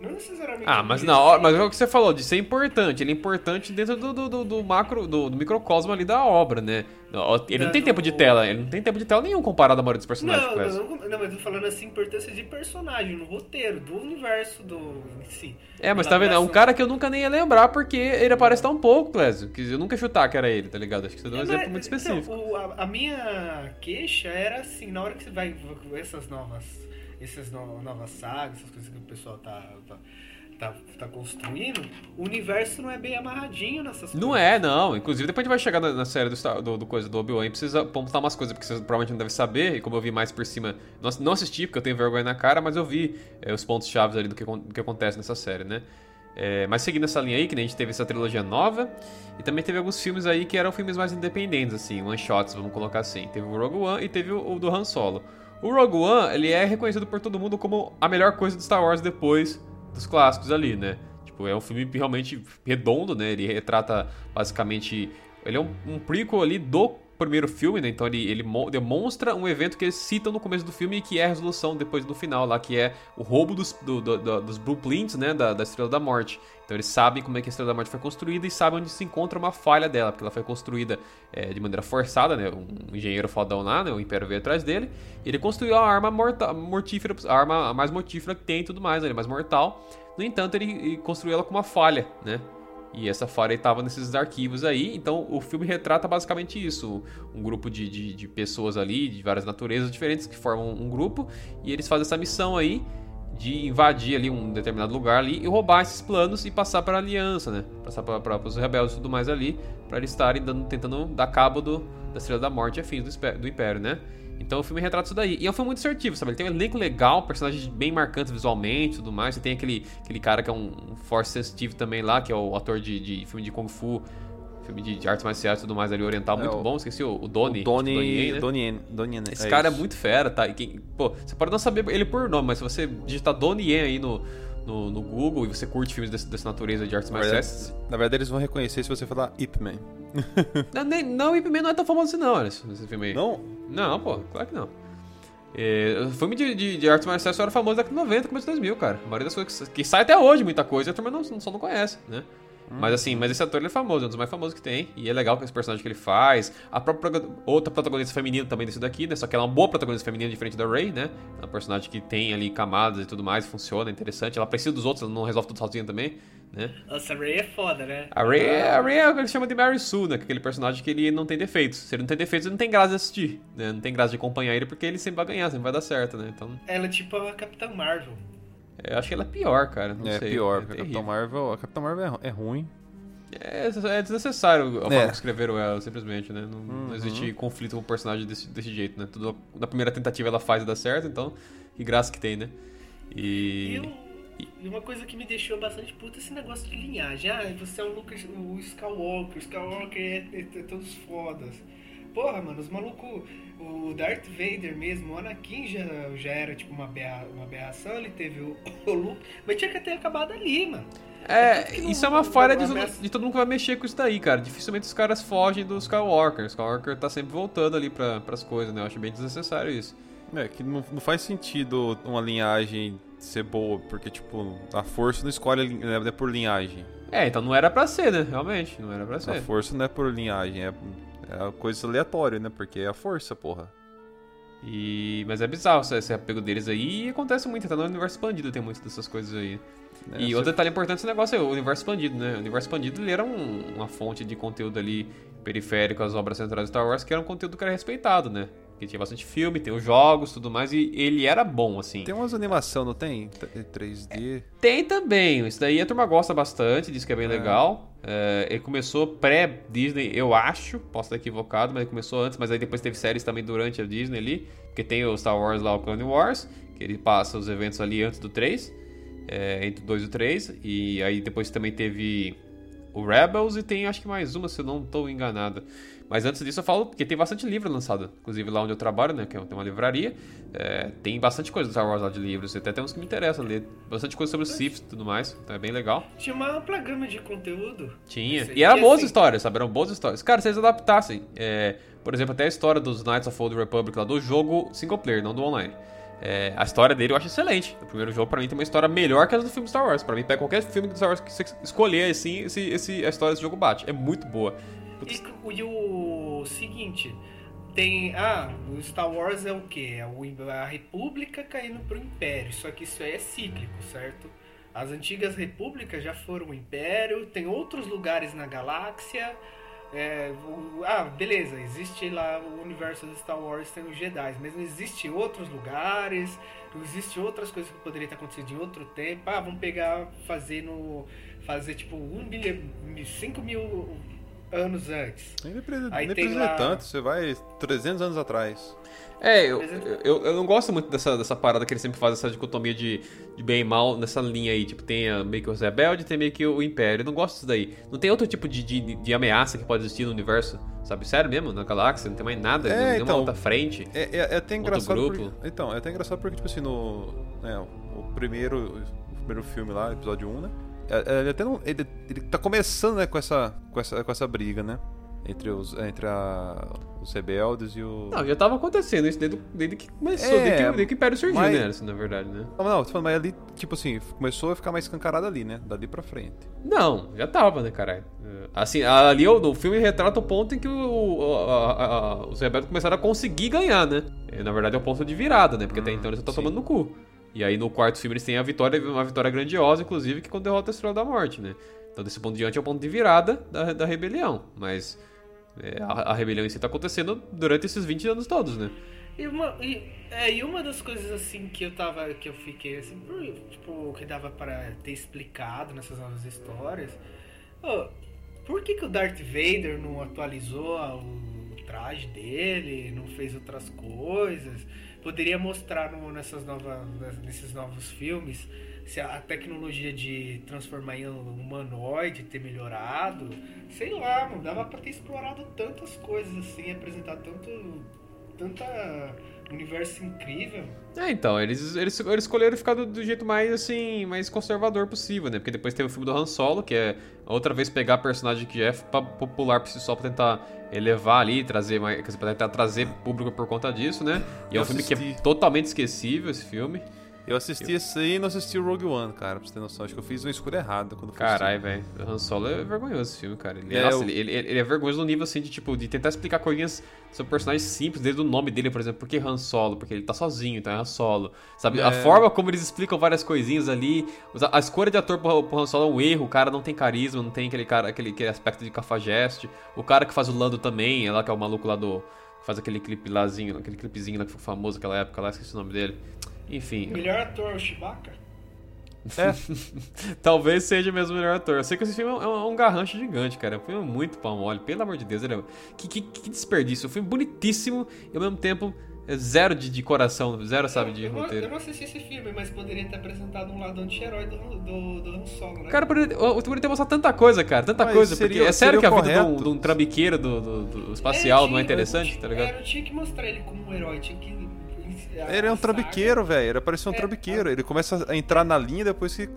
Não necessariamente... Ah, mas na hora, mas é o que você falou, de ser importante. Ele é importante dentro do, do, do- do macro, do, do microcosmo ali da obra, né? Ele não tem Não, tempo de tela, ele não tem tempo de tela nenhum comparado à maioria dos personagens Não, não, não, não, mas eu tô falando assim, importância de personagem, no roteiro, do universo do em si. É, mas tá vendo? É um cara que eu nunca nem ia lembrar porque ele aparece tão pouco, Clésio. Que eu nunca ia chutar que era ele, tá ligado? Acho que você deu um É, exemplo mas, muito então, específico. o- a, a minha queixa era assim, na hora que você vai essas novas, essas no- novas sagas, essas coisas que o pessoal tá, tá, tá, tá construindo, o universo não é bem amarradinho nessas Não coisas. é, não. Inclusive, depois a gente vai chegar na, na série do, do, do coisa do Obi-Wan e precisa pontuar umas coisas, porque vocês provavelmente não devem saber, e como eu vi mais por cima, não, não assisti porque eu tenho vergonha na cara, mas eu vi é, os pontos chaves ali do que, do que acontece nessa série, né? É, mas seguindo essa linha aí, que nem a gente teve essa trilogia nova, e também teve alguns filmes aí que eram filmes mais independentes, assim, one-shots, vamos colocar assim. Teve o Rogue One e teve o, o do Han Solo. O Rogue One, ele é reconhecido por todo mundo como a melhor coisa do Star Wars depois dos clássicos ali, né? Tipo, é um filme realmente redondo, né? Ele retrata basicamente. Ele é um, um prequel ali do primeiro filme, né? Então ele, ele mo- demonstra um evento que eles citam no começo do filme e que é a resolução depois no final lá, que é o roubo dos, do- do- do- dos blueprints, né? Da, da Estrela da Morte. Então eles sabem como é que a Estrela da Morte foi construída e sabem onde se encontra uma falha dela, porque ela foi construída é, de maneira forçada, né? Um engenheiro fodão lá, né? O Império veio atrás dele. Ele construiu a arma morta, mortífera, a arma mais mortífera que tem e tudo mais, né? mais mortal. No entanto, ele, ele construiu ela com uma falha, né? E essa falha estava nesses arquivos aí, então o filme retrata basicamente isso: um grupo de, de, de pessoas ali, de várias naturezas diferentes, que formam um grupo, e eles fazem essa missão aí de invadir ali um determinado lugar ali e roubar esses planos e passar para a aliança, né? Passar para os rebeldes e tudo mais ali, para eles estarem dando- tentando dar cabo do, da Estrela da Morte e afins do, do Império, né? Então o filme retrata isso daí. E é um filme muito assertivo, sabe? Ele tem um elenco legal, personagens bem marcantes visualmente e tudo mais. Você tem aquele, aquele cara que é um, um force sensitive também lá, que é o ator de, de filme de Kung Fu, filme de, de artes marciais e tudo mais ali, oriental, É, muito o- bom. Esqueci o, o Donnie. O Donnie, tipo, Donnie né? Donnie Yen, Donnie Yen, Esse cara é isso. muito fera, tá? E quem, pô, você pode não saber ele por nome, mas se você digitar Donnie Yen aí no, no, no Google e você curte filmes desse- dessa natureza de artes marciais... na verdade, eles vão reconhecer se você falar Ip Man. Não, nem, não, Ip Man não é tão famoso assim não, esse, esse filme aí. Não? Não, pô, claro que não. É, filme de, de, de artes marciais só era famoso na década de 90, começo de 2000, cara. A maioria das coisas que, que sai até hoje, muita coisa, a turma não, só não conhece, né? Mas assim, mas esse ator ele é famoso, é um dos mais famosos que tem. E é legal com esse personagem que ele faz. A própria outra protagonista feminina também desse daqui, né? Só que ela é uma boa protagonista feminina diferente da Rey, né? É uma personagem que tem ali camadas e tudo mais, funciona, é interessante. Ela precisa dos outros, ela não resolve tudo sozinha também, né? Nossa, a Ray é foda, né? A Rey, é- a Rey é o que ele chama de Mary Sue, né? É aquele personagem que ele não tem defeitos. Se ele não tem defeitos, ele não tem graça de assistir, né? Não tem graça de acompanhar ele porque ele sempre vai ganhar, sempre vai dar certo, né? Então, Ela é tipo a Capitã Marvel. Eu acho que ela é pior, cara. Não é sei. pior, é porque a. Capitão Marvel, a Capitão Marvel é, é ruim. É, é desnecessário a forma É. que escreveram ela, simplesmente, né? Não, não existe conflito com o personagem desse, desse jeito, né? Tudo na primeira tentativa ela faz e dá certo, então que graça que tem, né? E, e uma coisa que me deixou bastante puta é esse negócio de linhagem. Ah, você é o Lucas, o Skywalker, o Skywalker é, é, é todos fodas. Porra, mano, os malucos. O Darth Vader mesmo, o Anakin já, já era tipo uma, berra, uma aberração, ele teve o, o Luke, mas tinha que ter acabado ali, mano. É, não- isso é uma falha não de, de todo mundo que vai mexer com isso daí, cara. Dificilmente os caras fogem do Skywalker. O Skywalker tá sempre voltando ali pra, pras coisas, né? Eu acho bem desnecessário isso. É, que não, não faz sentido uma linhagem ser boa, porque, tipo, a força não escolhe a não é por linhagem. É, então não era pra ser, né? Realmente, não era pra A ser. força não é por linhagem, é, é coisa aleatória, né? Porque é a força, porra. E... Mas é bizarro esse, apego deles aí e acontece muito, até no universo expandido tem muitas dessas coisas aí. É, e você- outro detalhe importante desse negócio é o universo expandido, né? O universo expandido ele era um- uma fonte de conteúdo ali periférico às obras centrais de Star Wars, que era um conteúdo que era respeitado, né? Que tinha bastante filme, tem os jogos tudo mais, e ele era bom, assim. Tem umas animação, não tem? T- 3D. Tem também, isso daí a turma gosta bastante, diz que é bem legal. É, ele começou pré-Disney, eu acho, posso estar equivocado, mas ele começou antes, mas aí depois teve séries também durante a Disney ali, porque tem o Star Wars lá, o Clone Wars, que ele passa os eventos ali antes do 3, é, entre o 2 e o 3, e aí depois também teve o Rebels e tem acho que mais uma, se eu não estou enganado. Mas antes disso eu falo porque tem bastante livro lançado. Inclusive lá onde eu trabalho, né? Que é- tem uma livraria. é, tem bastante coisa do Star Wars lá de livros. Até tem uns que me interessam ler. Bastante coisa sobre os Sith e tudo mais. Então é bem legal. Tinha uma ampla gama de conteúdo. Tinha. E eram boas assim- histórias, sabe? Eram boas histórias. Cara, se eles adaptassem, é, por exemplo, até a história dos Knights of Old Republic lá do jogo single player, não do online. É, a história dele eu acho excelente. O primeiro jogo, pra mim, tem uma história melhor que a do filme Star Wars. Pra mim, pega qualquer filme do Star Wars que você escolher, assim, esse, esse, a história desse jogo bate. É muito boa. E, e o seguinte, tem. Ah, o Star Wars é o quê? É a República caindo pro Império. Só que isso aí é cíclico, certo? As antigas repúblicas já foram o Império, tem outros lugares na galáxia. é, o- ah, beleza, existe lá o universo do Star Wars, tem os Jedi, mas não existe outros lugares, não existe outras coisas que poderiam ter acontecido em outro tempo. Ah, vamos pegar, fazer no. fazer tipo um bilhão, 5 mil anos antes. Nem precisa, Aí nem precisa lá- tanto, você vai 300 anos atrás. É, eu, é- eu, eu não gosto muito dessa, dessa parada que ele sempre faz, essa dicotomia de, de bem e mal nessa linha aí. Tipo, tem a, meio que os rebeldes tem meio que o império. Eu não gosto disso daí. Não tem outro tipo de, de, de ameaça que pode existir no universo, sabe? Sério mesmo, na galáxia, não tem mais nada, É, não tem nenhuma então, outra frente. É, é, é até engraçado. grupo. Porque, então, é até engraçado porque, tipo assim, no. né, o primeiro. O primeiro filme lá, episódio 1, né? É- é, Ele até não. Ele, ele tá começando, né, com essa, com essa, com essa briga, né? Entre os. Entre a, os rebeldes e o. Não, já tava acontecendo isso desde, desde que começou, É, desde, que, desde que o Império surgiu, mas- né? Assim, na verdade, né? Não, não, tô falando, mas ali, tipo assim, começou a ficar mais escancarado ali, né? Dali pra frente. Não, já tava, né, caralho? É, Assim, ali o, filme retrata o ponto em que o- a- a- a- os rebeldes começaram a conseguir ganhar, né? E, na verdade é o ponto de virada, né? Porque até então eles estão sim. tomando no cu. E aí no quarto filme eles têm a vitória, uma vitória grandiosa, inclusive, que quando derrota a Estrela da Morte, né? Então desse ponto em diante é o ponto de virada da, da rebelião. Mas é, a, a rebelião em si tá acontecendo durante esses 20 anos todos, né? E uma, e, é, e uma das coisas assim que eu tava. que eu fiquei assim, tipo, que dava para ter explicado nessas novas histórias. ô, por que, que o Darth Vader não atualizou o traje dele, não fez outras coisas? Poderia mostrar no- nessas novas, nesses novos filmes se a tecnologia de transformar em um humanoide ter melhorado. Sei lá, mano, dava pra ter explorado tantas coisas assim, apresentado tanto tanta universo incrível. É, então, eles, eles, eles escolheram ficar do, do jeito mais, assim, mais conservador possível, né? Porque depois teve o filme do Han Solo, que é outra vez pegar personagem que já é popular por si só pra tentar elevar ali, trazer mais, trazer público por conta disso, né? E é Eu um filme que é totalmente esquecível, esse filme. Eu assisti esse aí e não assisti o Rogue One, cara, pra você ter noção. Acho que eu fiz uma escolha errada quando Caralho, velho. O Han Solo é vergonhoso esse filme, cara. Ele, É, nossa, eu- ele, ele, ele é vergonhoso no nível, assim, de, tipo, de tentar explicar coisinhas sobre personagens simples, desde o nome dele, por exemplo. Por que Han Solo? Porque ele tá sozinho, então é Han Solo. Sabe? A É. forma como eles explicam várias coisinhas ali. A escolha de ator pro, pro Han Solo é um erro. O cara não tem carisma, não tem aquele, cara, aquele, aquele aspecto de cafajeste. O cara que faz o Lando também, é lá que é o maluco lá do... Faz aquele clipe lázinho, aquele clipezinho lá que foi famoso naquela época lá, esqueci o nome dele. Enfim. O melhor ator é o Chewbacca? É. Talvez seja mesmo o melhor ator. Eu sei que esse filme é um, é um garrancho gigante, cara. É um filme muito pau mole, pelo amor de Deus. Ele é... que, que, que desperdício. Um filme bonitíssimo e ao mesmo tempo é zero de, de coração, zero, sabe, de eu, não- roteiro. Eu não assisti esse filme, mas poderia ter apresentado um lado anti-herói do, do, do Han Solo, né? Cara, poderia- poderia ter mostrado tanta coisa, cara, tanta Mas coisa. seria- porque é sério que a vida de um, correto. de um trambiqueiro do, do- do espacial não é tinha- interessante, eu- tá ligado? É, não tinha que mostrar ele como um herói, tinha que. Ele é um trambiqueiro, velho. Ele parece um É, trambiqueiro. Ele começa a entrar na linha depois que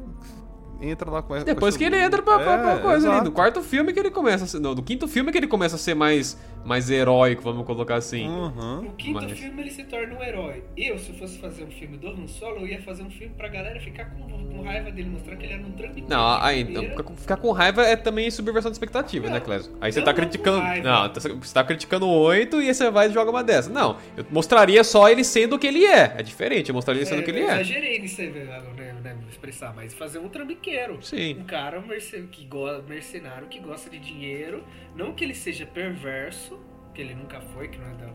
entra lá com Depois que ele entra pra, pra, pra É, coisa ali. No quarto filme que ele começa a ser. Não, no quinto filme que ele começa a ser mais, mais heróico, vamos colocar assim. Uhum. No quinto Mas- filme ele se torna um herói. Eu, se fosse fazer um filme do Han Solo, eu ia fazer um filme pra galera ficar com, com raiva dele, mostrar que ele era um trambiqueiro. Não, aí, primeira. ficar com- raiva é também subversão de expectativa, né, Não, Clésio? Aí você não, tá não criticando. Não, tá- você tá criticando oito e aí você vai e joga uma dessa. Não, eu mostraria só ele sendo o que ele é. É diferente, eu mostraria ele sendo o que ele eu é. exagerei nisso aí, né, né, né, expressar, mas fazer um trambiqueiro. Sim. Um cara merce- que go- mercenário que gosta de dinheiro. Não que ele seja perverso, que ele nunca foi, que não é da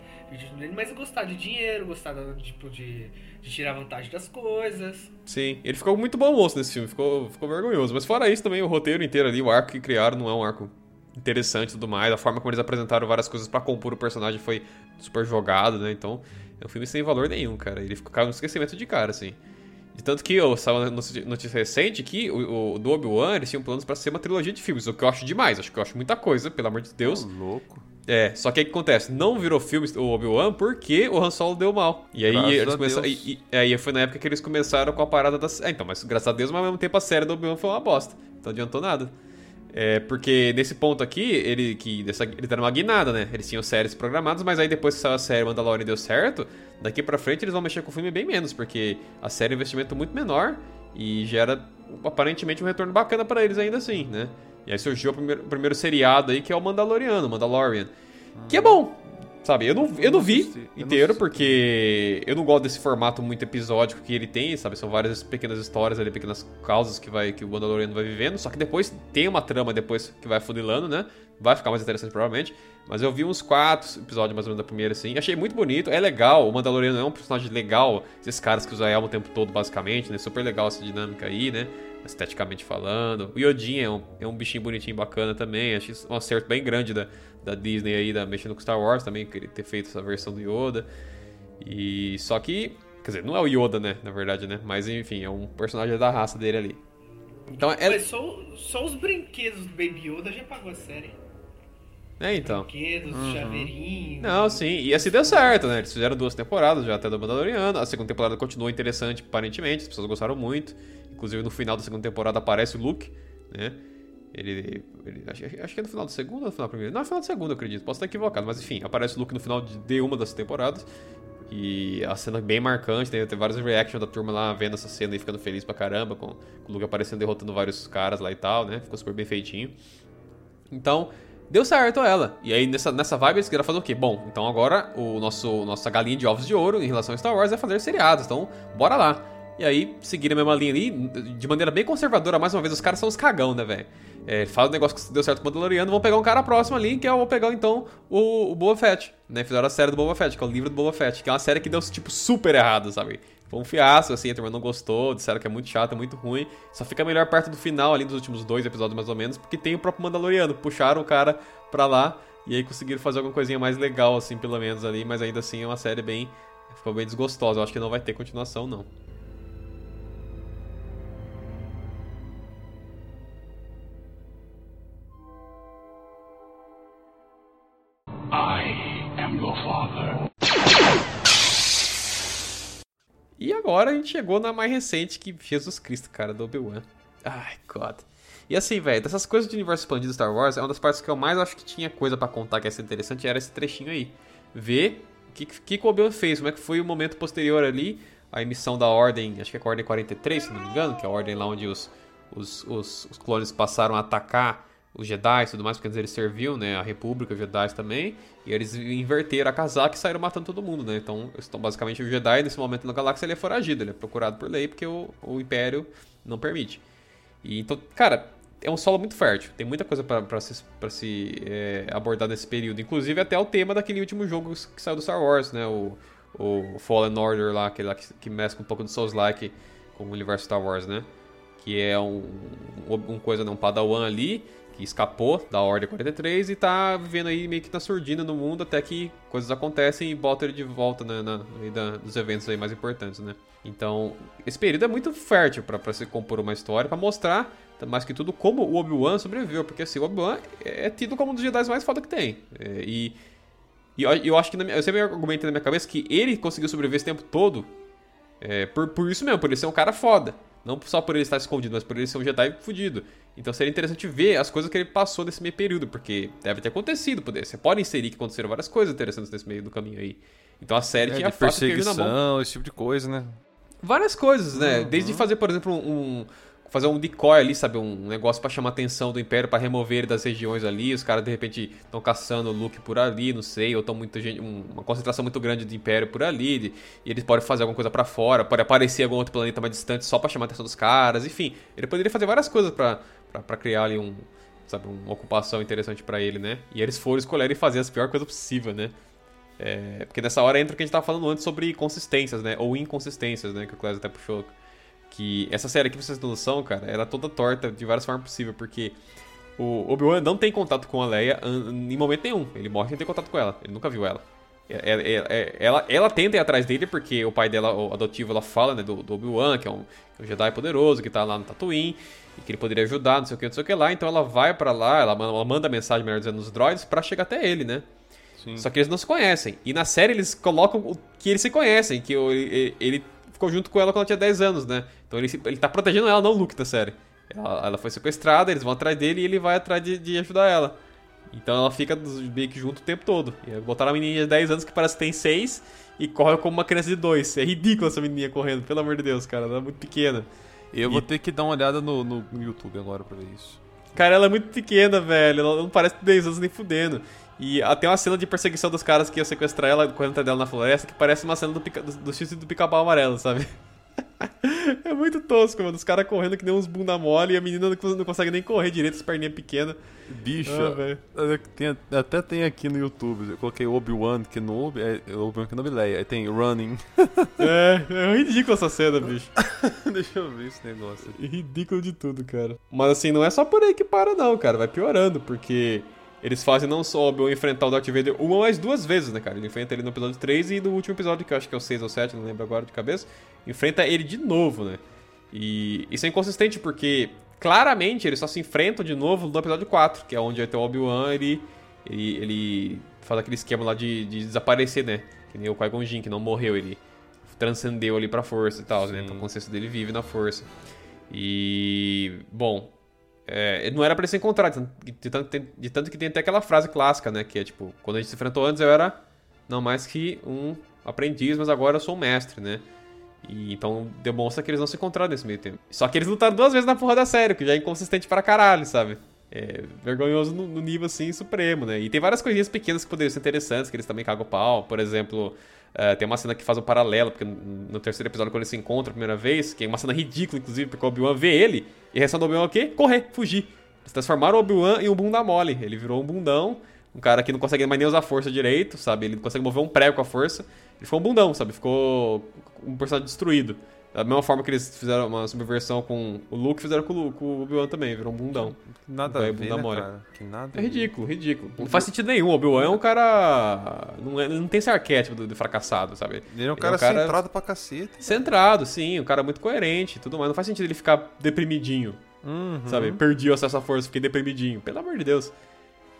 dele, mas gostar de dinheiro, gostar da- tipo, de, de tirar vantagem das coisas. Sim, ele ficou muito bom moço nesse filme, ficou, ficou vergonhoso. Mas fora isso também, o roteiro inteiro ali, o arco que criaram não é um arco interessante e tudo mais. A forma como eles apresentaram várias coisas pra compor o personagem foi super jogado, né? Então, é um filme sem valor nenhum, cara. Ele ficou no esquecimento de cara, assim. De tanto que eu estava na notícia recente que o, o do Obi-Wan, eles tinham planos pra ser uma trilogia de filmes, o que eu acho demais. Acho que eu acho muita coisa, pelo amor de Deus. Ô, louco. É, só que aí o que acontece? Não virou filme o Obi-Wan porque o Han Solo deu mal. E aí Graças eles a começaram. E, e- aí foi na época que eles começaram com a parada da. É, então, mas graças a Deus, mas ao mesmo tempo a série do Obi-Wan foi uma bosta. Então adiantou nada. É, porque nesse ponto aqui, ele, que dessa, eles deram uma guinada, né? Eles tinham séries programadas, mas aí depois que saiu a série Mandalorian deu certo, daqui pra frente eles vão mexer com o filme bem menos, porque a série é um investimento muito menor e gera aparentemente um retorno bacana pra eles ainda assim, né? E aí surgiu o primeiro, o primeiro seriado aí que é o Mandaloriano, Mandalorian. Que é bom, sabe? Eu não, eu não vi inteiro, porque eu não gosto desse formato muito episódico que ele tem, sabe? São várias pequenas histórias ali, pequenas causas que, vai, que o Mandaloriano vai vivendo. Só que depois tem uma trama depois que vai funilando, né? Vai ficar mais interessante provavelmente. Mas eu vi uns quatro episódios mais ou menos da primeira, assim. Achei muito bonito, é legal. O Mandaloriano é um personagem legal. Esses caras que usam elmo o tempo todo, basicamente, né? Super legal essa dinâmica aí, né? Esteticamente falando. O Yodin é um, é um bichinho bonitinho bacana também. Achei um acerto bem grande da, da Disney aí, da, mexendo com Star Wars também, querer ter feito essa versão do Yoda. E só que, quer dizer, não é o Yoda, né, na verdade, né? Mas enfim, é um personagem da raça dele ali. Então é, Mas só, só os brinquedos do Baby Yoda já pagou a série. é então. Brinquedos, chaveirinhos. Não, sim, e assim deu certo, né? Eles fizeram duas temporadas já até do Mandaloriano. A segunda temporada continuou interessante, aparentemente, as pessoas gostaram muito. Inclusive no final da segunda temporada aparece o Luke, né? Ele. ele- acho, acho que é no final da segunda ou no final da primeira? Não, é no final da segunda, eu acredito. Posso estar equivocado, mas enfim, aparece o Luke no final de, de uma das temporadas. E a cena bem marcante, tem, tem vários reactions da turma lá vendo essa cena e ficando feliz pra caramba, com, com o Luke aparecendo derrotando vários caras lá e tal, né? Ficou super bem feitinho. Então, deu certo ela. E aí, nessa, nessa vibe, eles queriam fazer o quê? Bom, então agora o nosso nossa galinha de ovos de ouro em relação a Star Wars é fazer seriados. Então, bora lá. E aí, seguiram a mesma linha ali, de maneira bem conservadora, mais uma vez, os caras são os cagão, né, velho? É, faz o negócio que deu certo com o Mandaloriano, vão pegar um cara próximo ali, que é o pegar então o, o Boba Fett, né? Fizeram a série do Boba Fett, que é o livro do Boba Fett, que é uma série que deu, tipo, super errado, sabe? Foi um fiasco, assim, a turma não gostou, disseram que é muito chato, é muito ruim. Só fica melhor perto do final, ali dos últimos dois episódios mais ou menos, porque tem o próprio Mandaloriano. Puxaram o cara pra lá e aí conseguiram fazer alguma coisinha mais legal, assim, pelo menos ali, mas ainda assim é uma série bem. Ficou bem desgostosa. Eu acho que não vai ter continuação, não. Agora a gente chegou na mais recente, que Jesus Cristo, cara, do Obi-Wan. Ai, God. E assim, velho, dessas coisas de universo expandido Star Wars, é uma das partes que eu mais acho que tinha coisa pra contar que ia ser interessante, era esse trechinho aí. Ver o que, que, que o Obi-Wan fez, como é que foi o momento posterior ali, a emissão da Ordem, acho que é a Ordem 43, se não me engano, que é a Ordem lá onde os, os, os, os clones passaram a atacar os Jedi e tudo mais, porque antes eles serviam, né, a República, os Jedi também, e eles inverteram a casaca e saíram matando todo mundo, né, então, estão basicamente o Jedi, nesse momento na galáxia, ele é foragido, ele é procurado por lei, porque o, o Império não permite. E, então, cara, é um solo muito fértil, tem muita coisa pra se, pra se é, abordar nesse período, inclusive até o tema daquele último jogo que saiu do Star Wars, né, o, o Fallen Order lá, aquele lá que, que mescla um pouco do Souls-like com o universo Star Wars, né. que é um, um, um coisa, né, um padawan ali, que escapou da Ordem 43 e tá vivendo aí meio que na surdina no mundo até que coisas acontecem e bota ele de volta né, na, dos eventos aí mais importantes, né? Então, esse período é muito fértil para se compor uma história, para mostrar, mais que tudo, como o Obi-Wan sobreviveu, porque assim, o Obi-Wan é tido como um dos Jedi mais foda que tem. É, e, e eu, acho que, minha, eu sempre argumentei na minha cabeça que ele conseguiu sobreviver esse tempo todo é, por, por isso mesmo, por ele ser um cara foda. Não só por ele estar escondido, mas por ele ser um Jedi fudido. Então seria interessante ver as coisas que ele passou nesse meio período, porque deve ter acontecido, poder. Você pode inserir que aconteceram várias coisas interessantes nesse meio do caminho aí. Então a série É, tinha de fácil ele na mão. perseguição, esse tipo de coisa, né? Várias coisas, né? Uhum. Desde fazer, por exemplo, um. Fazer um decoy ali, sabe? Um negócio pra chamar a atenção do Império, pra remover ele das regiões ali. Os caras, de repente, estão caçando o Luke por ali, não sei. Ou estão muita gente. um- uma concentração muito grande de Império por ali. de- e eles podem fazer alguma coisa pra fora. Pode aparecer algum outro planeta mais distante só pra chamar a atenção dos caras. Enfim, ele poderia fazer várias coisas pra, pra criar ali um. Sabe? Uma ocupação interessante pra ele, né? E eles foram escolher e fazer as piores coisas possíveis, né? É, porque nessa hora entra o que a gente tava falando antes sobre consistências, né? Ou inconsistências, né? Que o Clésio até puxou. Que essa série aqui, pra vocês terem noção, cara, era toda torta de várias formas possíveis, porque o Obi-Wan não tem contato com a Leia em momento nenhum. Ele morre sem ter contato com ela. Ele nunca viu ela. É- é- é- Ela, ela tenta ir atrás dele porque o pai dela, o adotivo, ela fala né, do, do Obi-Wan, que é um, um Jedi poderoso, que tá lá no Tatooine, e que ele poderia ajudar, não sei o que, não sei o que lá. Então ela vai pra lá, ela, manda- ela manda mensagem, melhor dizendo, nos droids, pra chegar até ele, né? Sim. Só que eles não se conhecem. E na série eles colocam que eles se conhecem, que ele, ele ficou junto com ela quando ela tinha 10 anos, né? Então ele, ele tá protegendo ela, não o Luke da série. Ela, ela foi sequestrada, eles vão atrás dele e ele vai atrás de, de ajudar ela. Então ela fica meio que junto o tempo todo. E botaram uma menininha de 10 anos que parece que tem 6 e corre como uma criança de 2. É ridículo essa menininha correndo, pelo amor de Deus, cara. Ela é muito pequena. Eu E- vou ter que dar uma olhada no, no YouTube agora pra ver isso. Cara, ela é muito pequena, velho. Ela não parece ter 10 anos nem fudendo. E até uma cena de perseguição dos caras que iam sequestrar ela correndo atrás dela na floresta, que parece uma cena do, pica, do, do do pica-pau amarelo, sabe? é muito tosco, mano. Os caras correndo que nem uns bunda mole e a menina não, cons- não consegue nem correr direito, as perninhas pequenas. Bicho, Ah, tem- até tem aqui no YouTube. Eu coloquei Obi-Wan Kenobi, é, Obi-Wan Kenobi Leia. Aí tem Running. É, é ridículo essa cena, bicho. Deixa eu ver esse negócio aqui. Ridículo de tudo, cara. Mas assim, não é só por aí que para, não, cara. Vai piorando, porque eles fazem não só o Obi-Wan enfrentar o Darth Vader uma mais duas vezes, né, cara? Ele enfrenta ele no episódio 3 e no último episódio, que eu acho que é o 6 ou 7, não lembro agora de cabeça, enfrenta ele de novo, né? E isso é inconsistente porque claramente eles só se enfrentam de novo no episódio 4, que é onde até o Obi-Wan ele, ele, ele faz aquele esquema lá de, de desaparecer, né? Que nem o Qui-Gon Jinn, que não morreu, ele transcendeu ali pra força e tal, né? Então a consciência dele vive na força. E. Bom. É, não era pra ele se encontrar, de tanto, de tanto- que tem até aquela frase clássica, né? Que é tipo, quando a gente se enfrentou antes eu era não mais que um aprendiz, mas agora eu sou um mestre, né? E então demonstra que eles não se encontraram nesse meio tempo. Só que eles lutaram duas vezes na porra da série, que já é inconsistente pra caralho, sabe? É vergonhoso no, no nível assim supremo, né? E tem várias coisinhas pequenas que poderiam ser interessantes, que eles também cagam pau. Por exemplo, é, tem uma cena que faz um paralelo, porque no terceiro episódio, quando eles se encontram a primeira vez, que é uma cena ridícula, inclusive, porque o Obi-Wan vê ele, e a reação do Obi-Wan é o quê? Correr, fugir. Eles transformaram o Obi-Wan em um bunda mole. Ele virou um bundão, um cara que não consegue mais nem usar força direito, sabe? Ele não consegue mover um prego com a força. Ele ficou um bundão, sabe? Ficou um personagem destruído. Da mesma forma que eles fizeram uma subversão com o Luke, fizeram com o, Lu- com o Obi-Wan também, virou um bundão. Que nada a ver, bunda né, mole. cara? Que nada É ridículo, ridículo. Não faz sentido nenhum. O Obi-Wan é um cara. Não, é- ele não tem esse arquétipo do, do fracassado, sabe? Ele é um cara, centrado pra cacete. Centrado, sim, um cara muito coerente e tudo mais. Não faz sentido ele ficar deprimidinho, Uhum. sabe? Perdi o acesso à força, fiquei deprimidinho. Pelo amor de Deus.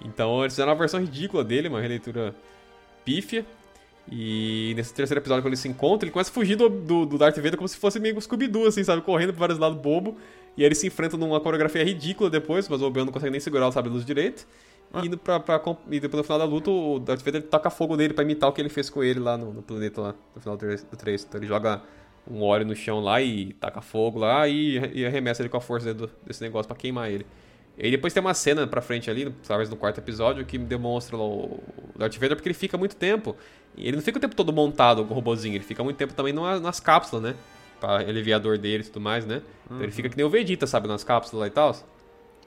Então eles fizeram uma versão ridícula dele, uma releitura pífia. E nesse terceiro episódio, quando ele se encontra, ele começa a fugir do, do, do Darth Vader como se fosse meio Scooby-Doo, assim, sabe? Correndo por vários lados bobo. E aí eles se enfrentam numa coreografia ridícula depois, mas o Obi-Wan não consegue nem segurar o sabre luz direito. E, indo pra, pra, e depois no final da luta, o Darth Vader toca fogo nele pra imitar o que ele fez com ele lá no, no planeta lá, no final do 3, do 3. Então ele joga um óleo no chão lá e taca fogo lá e, e arremessa ele com a força do- desse negócio pra queimar ele. E aí depois tem uma cena pra frente ali, talvez no quarto episódio, que demonstra o Darth Vader porque ele fica muito tempo. Ele não fica o tempo todo montado com o robozinho, ele fica muito tempo também numa- nas cápsulas, né? Pra aliviar a dor dele e tudo mais, né? Então ele fica que nem o Vegeta, sabe? Nas cápsulas lá e tal.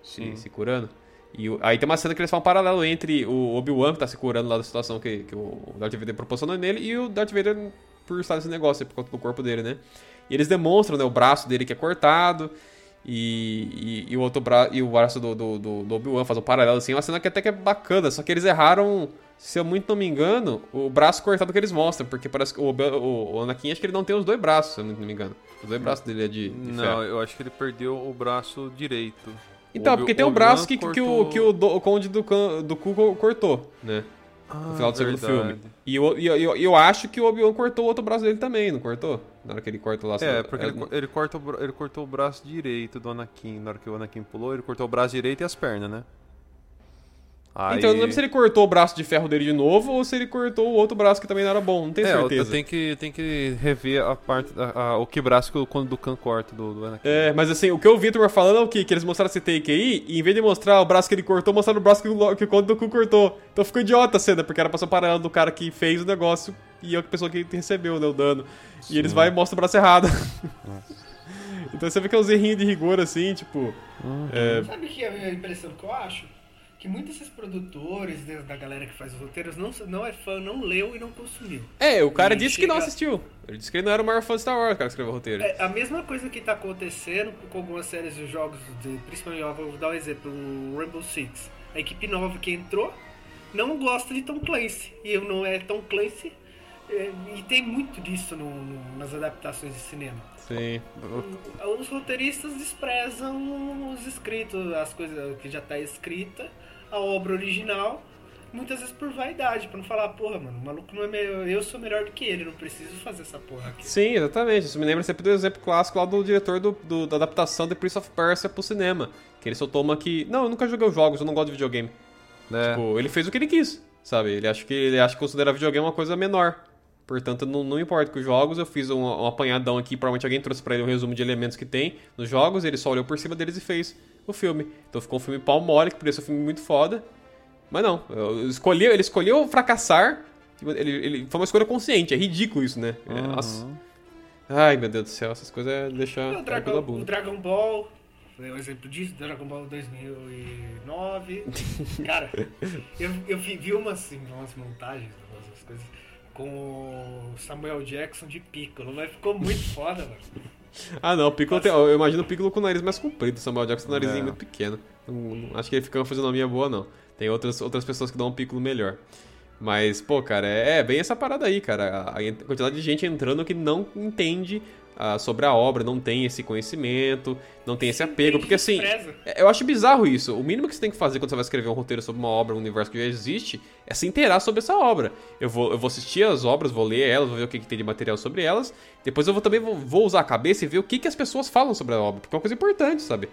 Se, se curando. E o- aí tem uma cena que eles falam um paralelo entre o Obi-Wan, que tá se curando lá da situação que, que o Darth Vader proporcionou nele, e o Darth Vader por estar nesse negócio, por conta do corpo dele, né? E eles demonstram, né, o braço dele que é cortado, e, e, e o outro braço, e o braço do, do, do, do Obi-Wan faz um paralelo assim, uma cena que até que é bacana, só que eles erraram, se eu muito não me engano, o braço cortado que eles mostram, porque parece que o, o, o Anakin acho que ele não tem os dois braços, se eu não me engano. Os dois braços dele é de, de Não, ferro. eu acho que ele perdeu o braço direito. Então, porque tem um braço que, que, que o, cortou- que o, do- o Conde do, Can- do co- cortou, né? No Ah, final do segundo verdade. filme. E eu, eu, eu, eu acho que o Obi-Wan cortou o outro braço dele também, não cortou? Na hora que ele corta lá. É, porque ele, co- ele, corta o ele cortou o braço direito do Anakin. Na hora que o Anakin pulou, ele cortou o braço direito e as pernas, né? Aí... Então eu não lembro se ele cortou o braço de ferro dele de novo ou se ele cortou o outro braço que também não era bom, não tenho É, certeza. tenho que, tem que rever a parte, a- a- o que braço que o quando do Khan corta do, do Anakin. É, mas assim, o que eu vi turma falando é o quê? Que eles mostraram esse take aí, e em vez de mostrar o braço que ele cortou, mostraram o braço que o, que o Conde do Cu cortou. Então ficou idiota a cena, porque era pra ser um paralelo do cara que fez o negócio e a pessoa que recebeu né, o dano. E eles vão e mostram o braço errado. então você vê que é uns errinhos de rigor assim, tipo. é, Sabe que a impressão que eu acho? Que muitos desses produtores, né, da galera que faz os roteiros, não, não é fã, não leu e não consumiu. É, o cara E disse que não chega- assistiu. Ele disse que ele não era o maior fã de Star Wars, o cara que escreveu o roteiro. É a mesma coisa que tá acontecendo com algumas séries de jogos, de, principalmente, ó, vou dar um exemplo, o Rainbow Six. A equipe nova que entrou não gosta de Tom Clancy. E eu não é Tom Clancy. É, e tem muito disso no- no- nas adaptações de cinema. Sim. Os roteiristas desprezam os escritos, as coisas que já tá escrita, a obra original, muitas vezes por vaidade, pra não falar, porra, mano, o maluco não é melhor, eu sou melhor do que ele, não preciso fazer essa porra aqui. Sim, exatamente. Isso me lembra sempre do exemplo clássico lá do diretor do, do- da adaptação de Prince of Persia pro cinema. Que ele soltou uma que. Não, eu nunca joguei os jogos, eu não gosto de videogame. né? Tipo, ele fez o que ele quis, sabe? Ele acha que ele acha que considera videogame uma coisa menor. Portanto, não, não importa com os jogos, eu fiz um, um apanhadão aqui, provavelmente alguém trouxe pra ele um resumo de elementos que tem nos jogos, ele só olhou por cima deles e fez o filme. Então ficou um filme pau mole, que poderia ser um filme muito foda. Mas não, eu escolhi, ele escolheu fracassar. Ele, ele- foi uma escolha consciente, é ridículo isso, né? É, Nossa. Ai, meu Deus do céu, essas coisas deixam O a Dragon, o. Dragon Ball é um exemplo disso, Dragon Ball 2009. Cara, eu, eu vi, vi umas, assim, umas montagens, umas coisas com o Samuel Jackson de Piccolo, mas ficou muito foda, mano. Ah, não, o Piccolo tem, eu imagino o Piccolo com o nariz mais comprido, o Samuel Jackson com o narizinho É. muito pequeno. Não- não- acho que ele fica uma fisionomia boa, não. Tem outras, outras pessoas que dão um Piccolo melhor. Mas, pô, cara, é, é bem essa parada aí, cara. A, a quantidade de gente entrando que não entende ah, sobre a obra, não tem esse conhecimento, não tem esse apego. Porque, assim, é- eu acho bizarro isso. O mínimo que você tem que fazer quando você vai escrever um roteiro sobre uma obra, um universo que já existe, é se inteirar sobre essa obra. Eu vou, eu vou assistir as obras, vou ler elas, vou ver o que, que tem de material sobre elas. Depois eu vou também vou, vou usar a cabeça e ver o que, que as pessoas falam sobre a obra. Porque é uma coisa importante, sabe?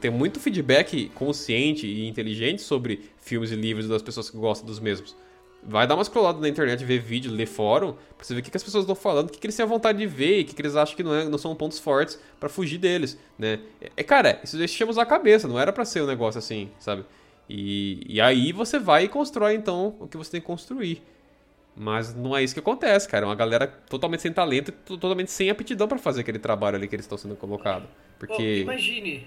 Tem muito feedback consciente e inteligente sobre filmes e livros das pessoas que gostam dos mesmos. Vai dar uma scrollada na internet, ver vídeo, ler fórum, pra você ver o que, que as pessoas estão falando, o que, que eles têm a vontade de ver e o que, que eles acham que não, é- não são pontos fortes pra fugir deles, né? É, cara, isso chama usar a cabeça, não era pra ser um negócio assim, sabe? E, e aí você vai e constrói, então, o que você tem que construir. Mas não é isso que acontece, cara. É uma galera totalmente sem talento e to- totalmente sem aptidão pra fazer aquele trabalho ali que eles estão sendo colocados. Porque. imagine,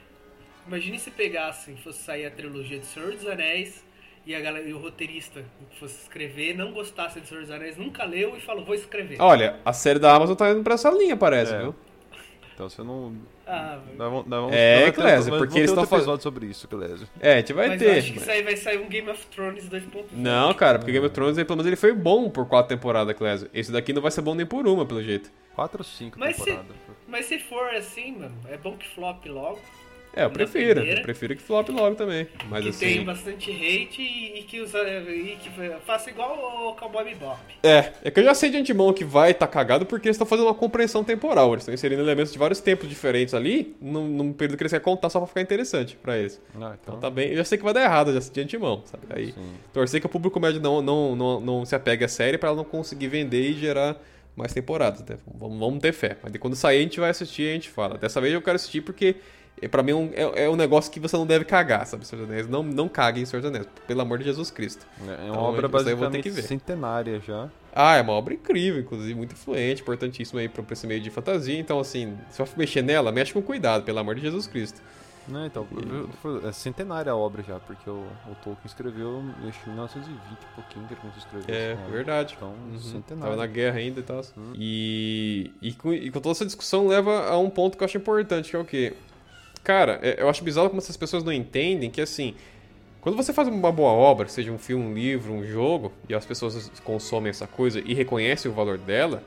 imagine se pegassem, fosse sair a trilogia de Senhor dos Anéis e, a galera, e o roteirista que fosse escrever não gostasse de Senhor dos Anéis, nunca leu e falou, vou escrever. Olha, a série da Amazon tá indo pra essa linha, parece, É. viu? Então você não. Ah, nós vamos- É, vamos ter- Clésio, porque eles outro tão faz- episódio sobre isso, Clésio. É, a gente vai mas eu ter. acho que isso aí vai sair um Game of Thrones 2.0. Não, cara, porque Game of Thrones, pelo menos ele foi bom por quatro temporadas, Clésio. Esse daqui não vai ser bom nem por uma, pelo jeito. Quatro ou cinco Mas se, temporadas. mas se for assim, mano, é bom que flop logo. É, eu prefiro. Eu prefiro que flop logo também. Mas que assim. tem bastante hate e, e que, usa, e que faça igual o Cowboy Bebop. É, é que eu já sei de antemão que vai estar tá cagado porque eles estão fazendo uma compreensão temporal. Eles estão inserindo elementos de vários tempos diferentes ali, num, num período que eles querem contar só pra ficar interessante pra eles. Ah, então. Então tá bem. Eu já sei que vai dar errado, já sei de antemão, sabe? Aí, Sim. torcer que o público médio não, não, não, não se apegue à série pra ela não conseguir vender e gerar mais temporadas, né? Vamos, vamos ter fé. Mas quando sair a gente vai assistir e a gente fala. Dessa vez eu quero assistir porque é, pra mim é um, é, é um negócio que você não deve cagar, sabe? Senhor dos Anéis. Não, não cague em Senhor dos Anéis, pelo amor de Jesus Cristo. É uma Então, obra basicamente centenária já. Ah, é uma obra incrível, inclusive, muito influente, importantíssima aí pra esse meio de fantasia. Então, assim, se for mexer nela, mexe com cuidado, pelo amor de Jesus Cristo. Né, então, foi- é centenária a obra já, porque o, o Tolkien escreveu acho, em 1920 e pouquinho que ele começou a escrever. É, verdade. Então, Uhum. centenário. Tava na guerra ainda e tal. E, e, com, e com toda essa discussão leva a um ponto que eu acho importante, que é o quê? Cara, é- eu acho bizarro como essas pessoas não entendem que, assim, quando você faz uma boa obra, seja um filme, um livro, um jogo, e as pessoas consomem essa coisa e reconhecem o valor dela,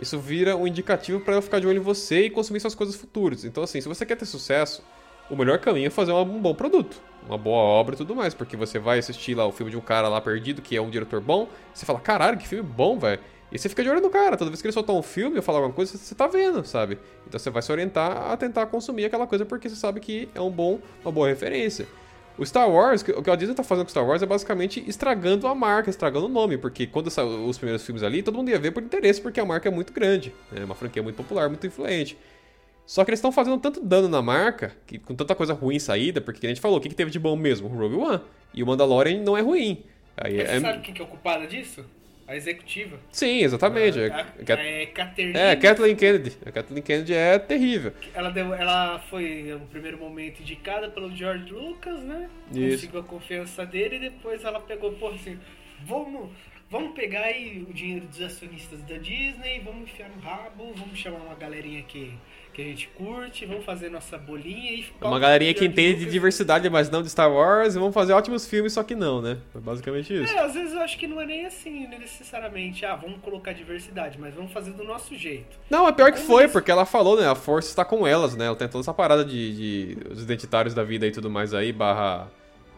isso vira um indicativo para eu ficar de olho em você e consumir suas coisas futuras. Então, assim, se você quer ter sucesso, o melhor caminho é fazer um bom produto, uma boa obra e tudo mais, porque você vai assistir lá o filme de um cara lá perdido, que é um diretor bom, você fala, caralho, que filme bom, velho. E você fica de olho no cara, toda vez que ele soltar um filme ou falar alguma coisa, você tá vendo, sabe? Então você vai se orientar a tentar consumir aquela coisa porque você sabe que é um bom, uma boa referência. O Star Wars, o que a Disney tá fazendo com Star Wars é basicamente estragando a marca, estragando o nome, porque quando saiu os primeiros filmes ali, todo mundo ia ver por interesse, porque a marca é muito grande, é uma franquia muito popular, muito influente. Só que eles estão fazendo tanto dano na marca, que, com tanta coisa ruim saída, porque a gente falou, o que, que teve de bom mesmo? O Rogue One. E o Mandalorian não é ruim. Aí Mas é- Você sabe quem que é o culpado disso? A executiva. Sim, exatamente. A, É, a, é Catherine. é, Kathleen Kennedy. A Kathleen Kennedy é terrível. Ela, deu, ela foi, no primeiro momento, indicada pelo George Lucas, né? Isso. Conseguiu a confiança dele e depois ela pegou, porra, assim, vamos, vamos pegar aí o dinheiro dos acionistas da Disney, vamos enfiar no rabo, vamos chamar uma galerinha que, que a gente curte, vamos fazer nossa bolinha e... Uma galerinha que entende de diversidade, mas não de Star Wars, e vão fazer ótimos filmes, só que não, né? É basicamente isso. É, às vezes eu acho que não é nem assim, necessariamente, ah, vamos colocar diversidade, mas vamos fazer do nosso jeito. Não, é pior que foi, isso? porque ela falou, né? A força está com elas, né? Ela tem toda essa parada de, de os identitários da vida e tudo mais aí, barra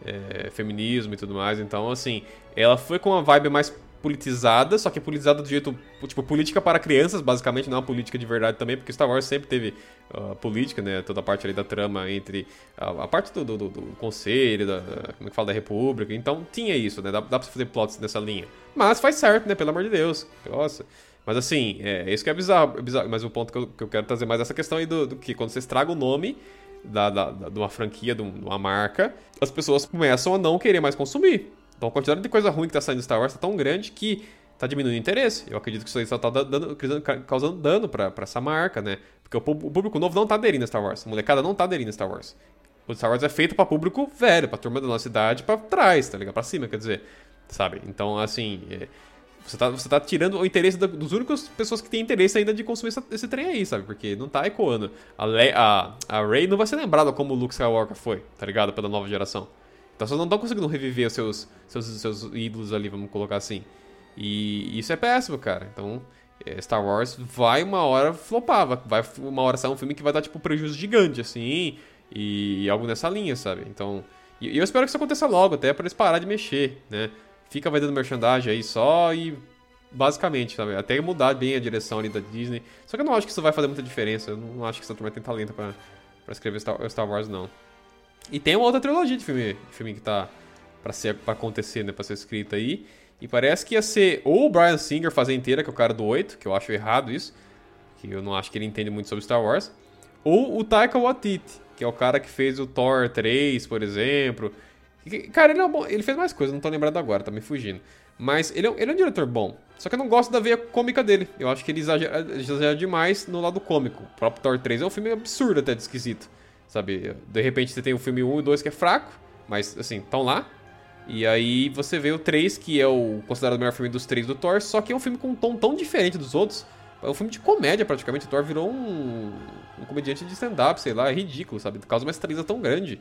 é, feminismo e tudo mais. Então, assim, ela foi com uma vibe mais politizada, só que politizada do jeito, tipo, política para crianças, basicamente, não é uma política de verdade também, porque Star Wars sempre teve ah, política, né? Toda a parte ali da trama entre a, a parte do, do, do- conselho, da, como é que fala, da república. Então, tinha isso, né? Dá, dá pra fazer plots nessa linha. Mas faz certo, né? Pelo amor de Deus. Nossa. Mas assim, é isso que é bizarro, é bizarro. Mas o ponto que eu, que eu quero trazer mais é essa questão aí do, do que quando você estraga o nome da, da- da- de uma franquia, de uma marca, as pessoas começam a não querer mais consumir. Então a quantidade de coisa ruim que tá saindo do Star Wars tá tão grande que tá diminuindo o interesse. Eu acredito que isso aí só tá dando, causando dano pra, pra essa marca, né? Porque o público novo não tá aderindo a Star Wars. A molecada não tá aderindo a Star Wars. O Star Wars é feito pra público velho, pra turma da nossa idade, pra trás, tá ligado? Pra cima, quer dizer. Sabe? Então, assim. é, você tá, você tá tirando o interesse da, dos únicos pessoas que têm interesse ainda de consumir essa- esse trem aí, sabe? Porque não tá ecoando. A, Le, a, a Rey não vai ser lembrada como o Luke Skywalker foi, tá ligado? Pela nova geração. Então vocês não estão conseguindo reviver os seus, seus, seus ídolos ali, vamos colocar assim. E isso é péssimo, cara. Então, é, Star Wars vai uma hora flopar, vai- uma hora sair um filme que vai dar, tipo, prejuízo gigante, assim, e, algo nessa linha, sabe? Então, e, eu espero que isso aconteça logo, até pra eles parar de mexer, né? Fica vendendo merchandising aí só e basicamente, sabe? Até mudar bem a direção ali da Disney. Só que eu não acho que isso vai fazer muita diferença. Eu não acho que essa turma tem talento pra escrever Star, Star Wars, não. E tem uma outra trilogia de filme, filme que tá pra, ser, pra acontecer, né? Pra ser escrita aí. E parece que ia ser ou o Brian Singer fazer inteira, que é o cara do 8, que eu acho errado isso. Que eu não acho que ele entende muito sobre Star Wars. Ou o Taika Waititi, que é o cara que fez o Thor 3, por exemplo. Cara, ele é um bom. Ele fez mais coisas, não tô lembrado agora, tá me fugindo. Mas ele é, um- ele é um diretor bom. Só que eu não gosto da veia cômica dele. Eu acho que ele exagera, exagera demais no lado cômico. O próprio Thor 3 é um filme absurdo até de esquisito. Sabe? De repente você tem o filme 1 e 2 que é fraco, mas assim, estão lá. E aí você vê o 3, que é o considerado o melhor filme dos três do Thor, só que é um filme com um tom tão diferente dos outros. É um filme de comédia, praticamente. O Thor virou um, um comediante de stand-up, sei lá, é ridículo, sabe? Causa uma estranheza tão grande.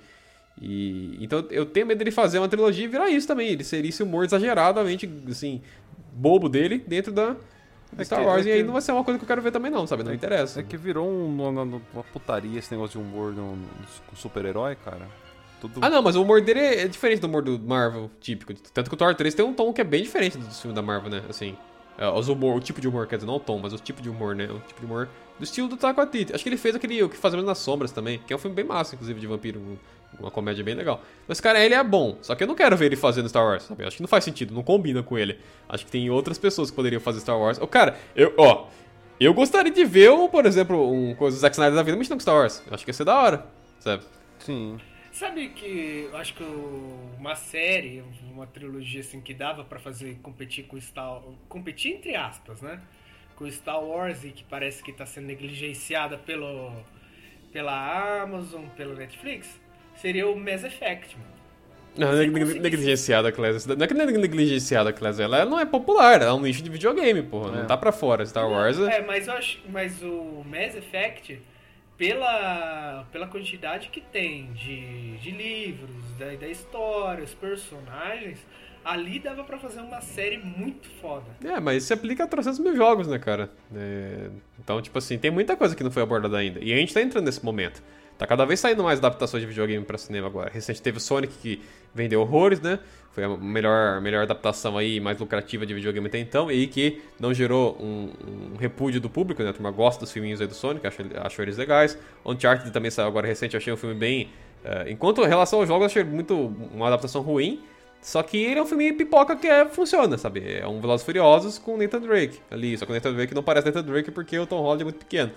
E então eu tenho medo dele fazer uma trilogia e virar isso também. Ele seria esse humor exageradamente, assim, bobo dele dentro da É Star que- Wars. é e aí que- não vai ser uma coisa que eu quero ver também, não, sabe? Não interessa. É que virou um- uma, uma putaria esse negócio de humor no, no super-herói, cara. Tudo... Ah, não, mas o humor dele é diferente do humor do Marvel típico. Tanto que o Thor 3 tem um tom que é bem diferente do filme da Marvel, né? Assim, é, os humor, o tipo de humor, quer dizer, não o tom, mas o tipo de humor, né? O tipo de humor do estilo do Taika Waititi. Acho que ele fez aquele O que Fazemos nas Sombras também, que é um filme bem massa, inclusive, de vampiro. Um- Uma comédia bem legal. Mas, cara, ele é bom. Só que eu não quero ver ele fazendo Star Wars, sabe? Acho que não faz sentido, não combina com ele. Acho que tem outras pessoas que poderiam fazer Star Wars. Ô, cara, eu, ó... Eu gostaria de ver, um, por exemplo, um coisa do Zack Snyder da vida mexendo com Star Wars. Eu acho que ia ser da hora, sabe? Sim. Sabe que eu acho que o- uma série, uma trilogia assim que dava pra fazer competir com Star competir entre aspas, né? Com Star Wars e que parece que tá sendo negligenciada pelo pela Amazon, pela Netflix, seria o Mass Effect, mano. Não, conseguir- negligenciada a Class. Não é que não é negligenciada a Class, ela não é popular, ela é um nicho de videogame, porra. Não É. tá pra fora. Star Wars é. É, mas eu acho, mas o Mass Effect, pela, pela quantidade que tem de, de livros, da, da história, os personagens, ali dava pra fazer uma série muito foda. É, mas isso aplica a 300 mil jogos, né, cara? É, Então, tipo assim, tem muita coisa que não foi abordada ainda. E a gente tá entrando nesse momento. Tá cada vez saindo mais adaptações de videogame pra cinema agora. Recente teve o Sonic que vendeu horrores, né? Foi a melhor, melhor adaptação aí, mais lucrativa de videogame até então. E que não gerou um, um repúdio do público, né? A turma gosta dos filminhos aí do Sonic, acho, acho eles legais. Uncharted também saiu agora recente, achei um filme bem... eh, enquanto em relação aos jogos, achei muito uma adaptação ruim. Só que ele é um filme pipoca que é, funciona, sabe? É um Velozes Furiosos com Nathan Drake ali. Só que o Nathan Drake não parece Nathan Drake porque o Tom Holland é muito pequeno.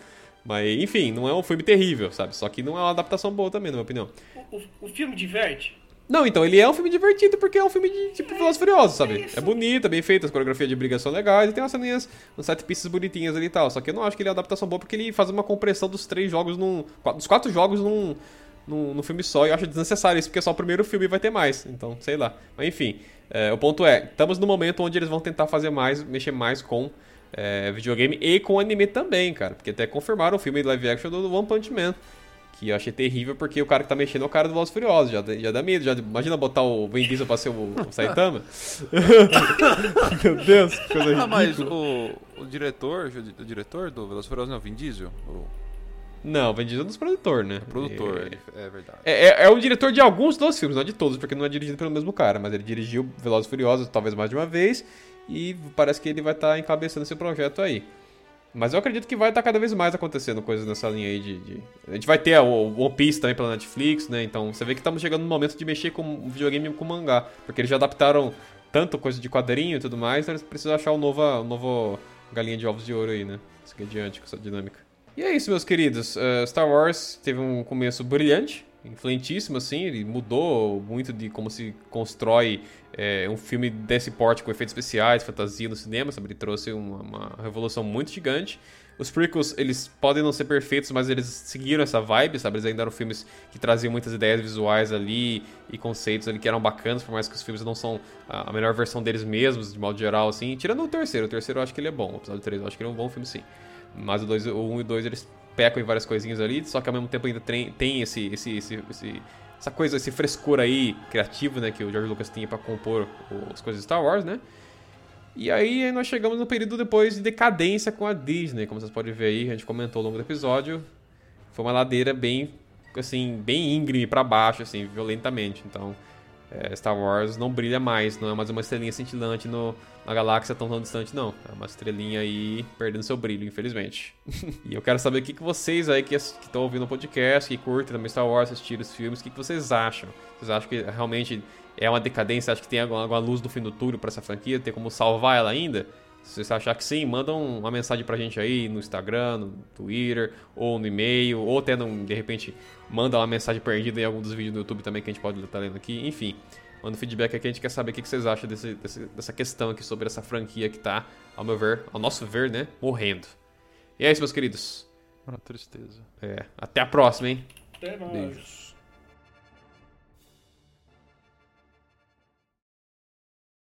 Mas, enfim, não é um filme terrível, sabe? Só que não é uma adaptação boa também, na minha opinião. O, o- o filme diverte? Não, então, ele é um filme divertido porque é um filme de tipo Velozes e Furiosos, sabe? isso. É bonito, é bem feito, as coreografias de briga são legais e tem umas ceninhas, uns sete pistas bonitinhas ali e tal. Só que eu não acho que ele é uma adaptação boa porque ele faz uma compressão dos três jogos num. dos quatro jogos num. Num, num filme só, e eu acho desnecessário isso, porque só o primeiro filme vai ter mais. Então, sei lá. Mas enfim, é, o ponto é, estamos no momento onde eles vão tentar fazer mais, mexer mais com é, videogame e com anime também, cara. Porque até confirmaram o filme live action do One Punch Man. Que eu achei terrível porque o cara que tá mexendo é o cara do Velozes Furiosos. Já, já dá medo. Já, imagina botar o Vin Diesel pra ser o, o Saitama. Meu Deus, que coisa Ah, mas o, o diretor, o diretor do Velozes e Furiosos não, é o Vin Diesel, Não, o Vin Diesel é um dos produtores, né? produtor, É, ele- é verdade. É, é, é o diretor de alguns dos filmes, não de todos, porque não é dirigido pelo mesmo cara, mas ele dirigiu Velozes e Furiosos talvez mais de uma vez e parece que ele vai estar encabeçando esse projeto aí. Mas eu acredito que vai estar cada vez mais acontecendo coisas nessa linha aí de. de- A gente vai ter o One Piece também pela Netflix, né? Então você vê que estamos chegando no momento de mexer com videogame com mangá. Porque eles já adaptaram tanto coisa de quadrinho e tudo mais, então eles precisam achar um novo, um novo galinha de ovos de ouro aí, né? Seguir adiante com essa dinâmica. E é isso, meus queridos. Uh, Star Wars teve um começo brilhante, influentíssimo, assim. Ele mudou muito de como se constrói é, um filme desse porte com efeitos especiais, fantasia no cinema, sabe? Ele trouxe uma, uma revolução muito gigante. Os prequels, eles podem não ser perfeitos, mas eles seguiram essa vibe, sabe? Eles ainda eram filmes que traziam muitas ideias visuais ali e conceitos ali que eram bacanas, por mais que os filmes não são a melhor versão deles mesmos, de modo geral, assim. Tirando o terceiro. O terceiro eu acho que ele é bom. O episódio 3 eu acho que ele é um bom filme, sim. Mas o 1 um e o 2 eles pecam em várias coisinhas ali, só que ao mesmo tempo ainda tem, tem esse, esse, esse, esse- essa coisa, esse frescor aí criativo, né, que o George Lucas tinha pra compor as coisas de Star Wars, né? E aí nós chegamos no período depois de decadência com a Disney, como vocês podem ver aí, a gente comentou ao longo do episódio. Foi uma ladeira bem, assim, bem íngreme pra baixo, assim, violentamente. Então, é, Star Wars não brilha mais, não é mais uma estrelinha cintilante no, na galáxia tão tão distante, não. É uma estrelinha aí perdendo seu brilho, infelizmente. e eu quero saber o que, que vocês aí que estão ouvindo o podcast, que curtem também Star Wars, assistiram os filmes, o que, que vocês acham? Vocês acham que realmente é uma decadência? Acho que tem alguma, alguma luz no fim do túnel pra essa franquia? Tem como salvar ela ainda? Se você achar que sim, manda um- uma mensagem pra gente aí no Instagram, no Twitter, ou no e-mail, ou até num- de repente manda uma mensagem perdida em algum dos vídeos do YouTube também que a gente pode estar lendo aqui. Enfim, manda um feedback aqui, a gente quer saber o que que vocês acham desse- desse- dessa questão aqui sobre essa franquia que tá, ao meu ver, ao nosso ver, né, morrendo. E é isso, meus queridos. Uma tristeza. É, até a próxima, hein? Até mais. Beijos.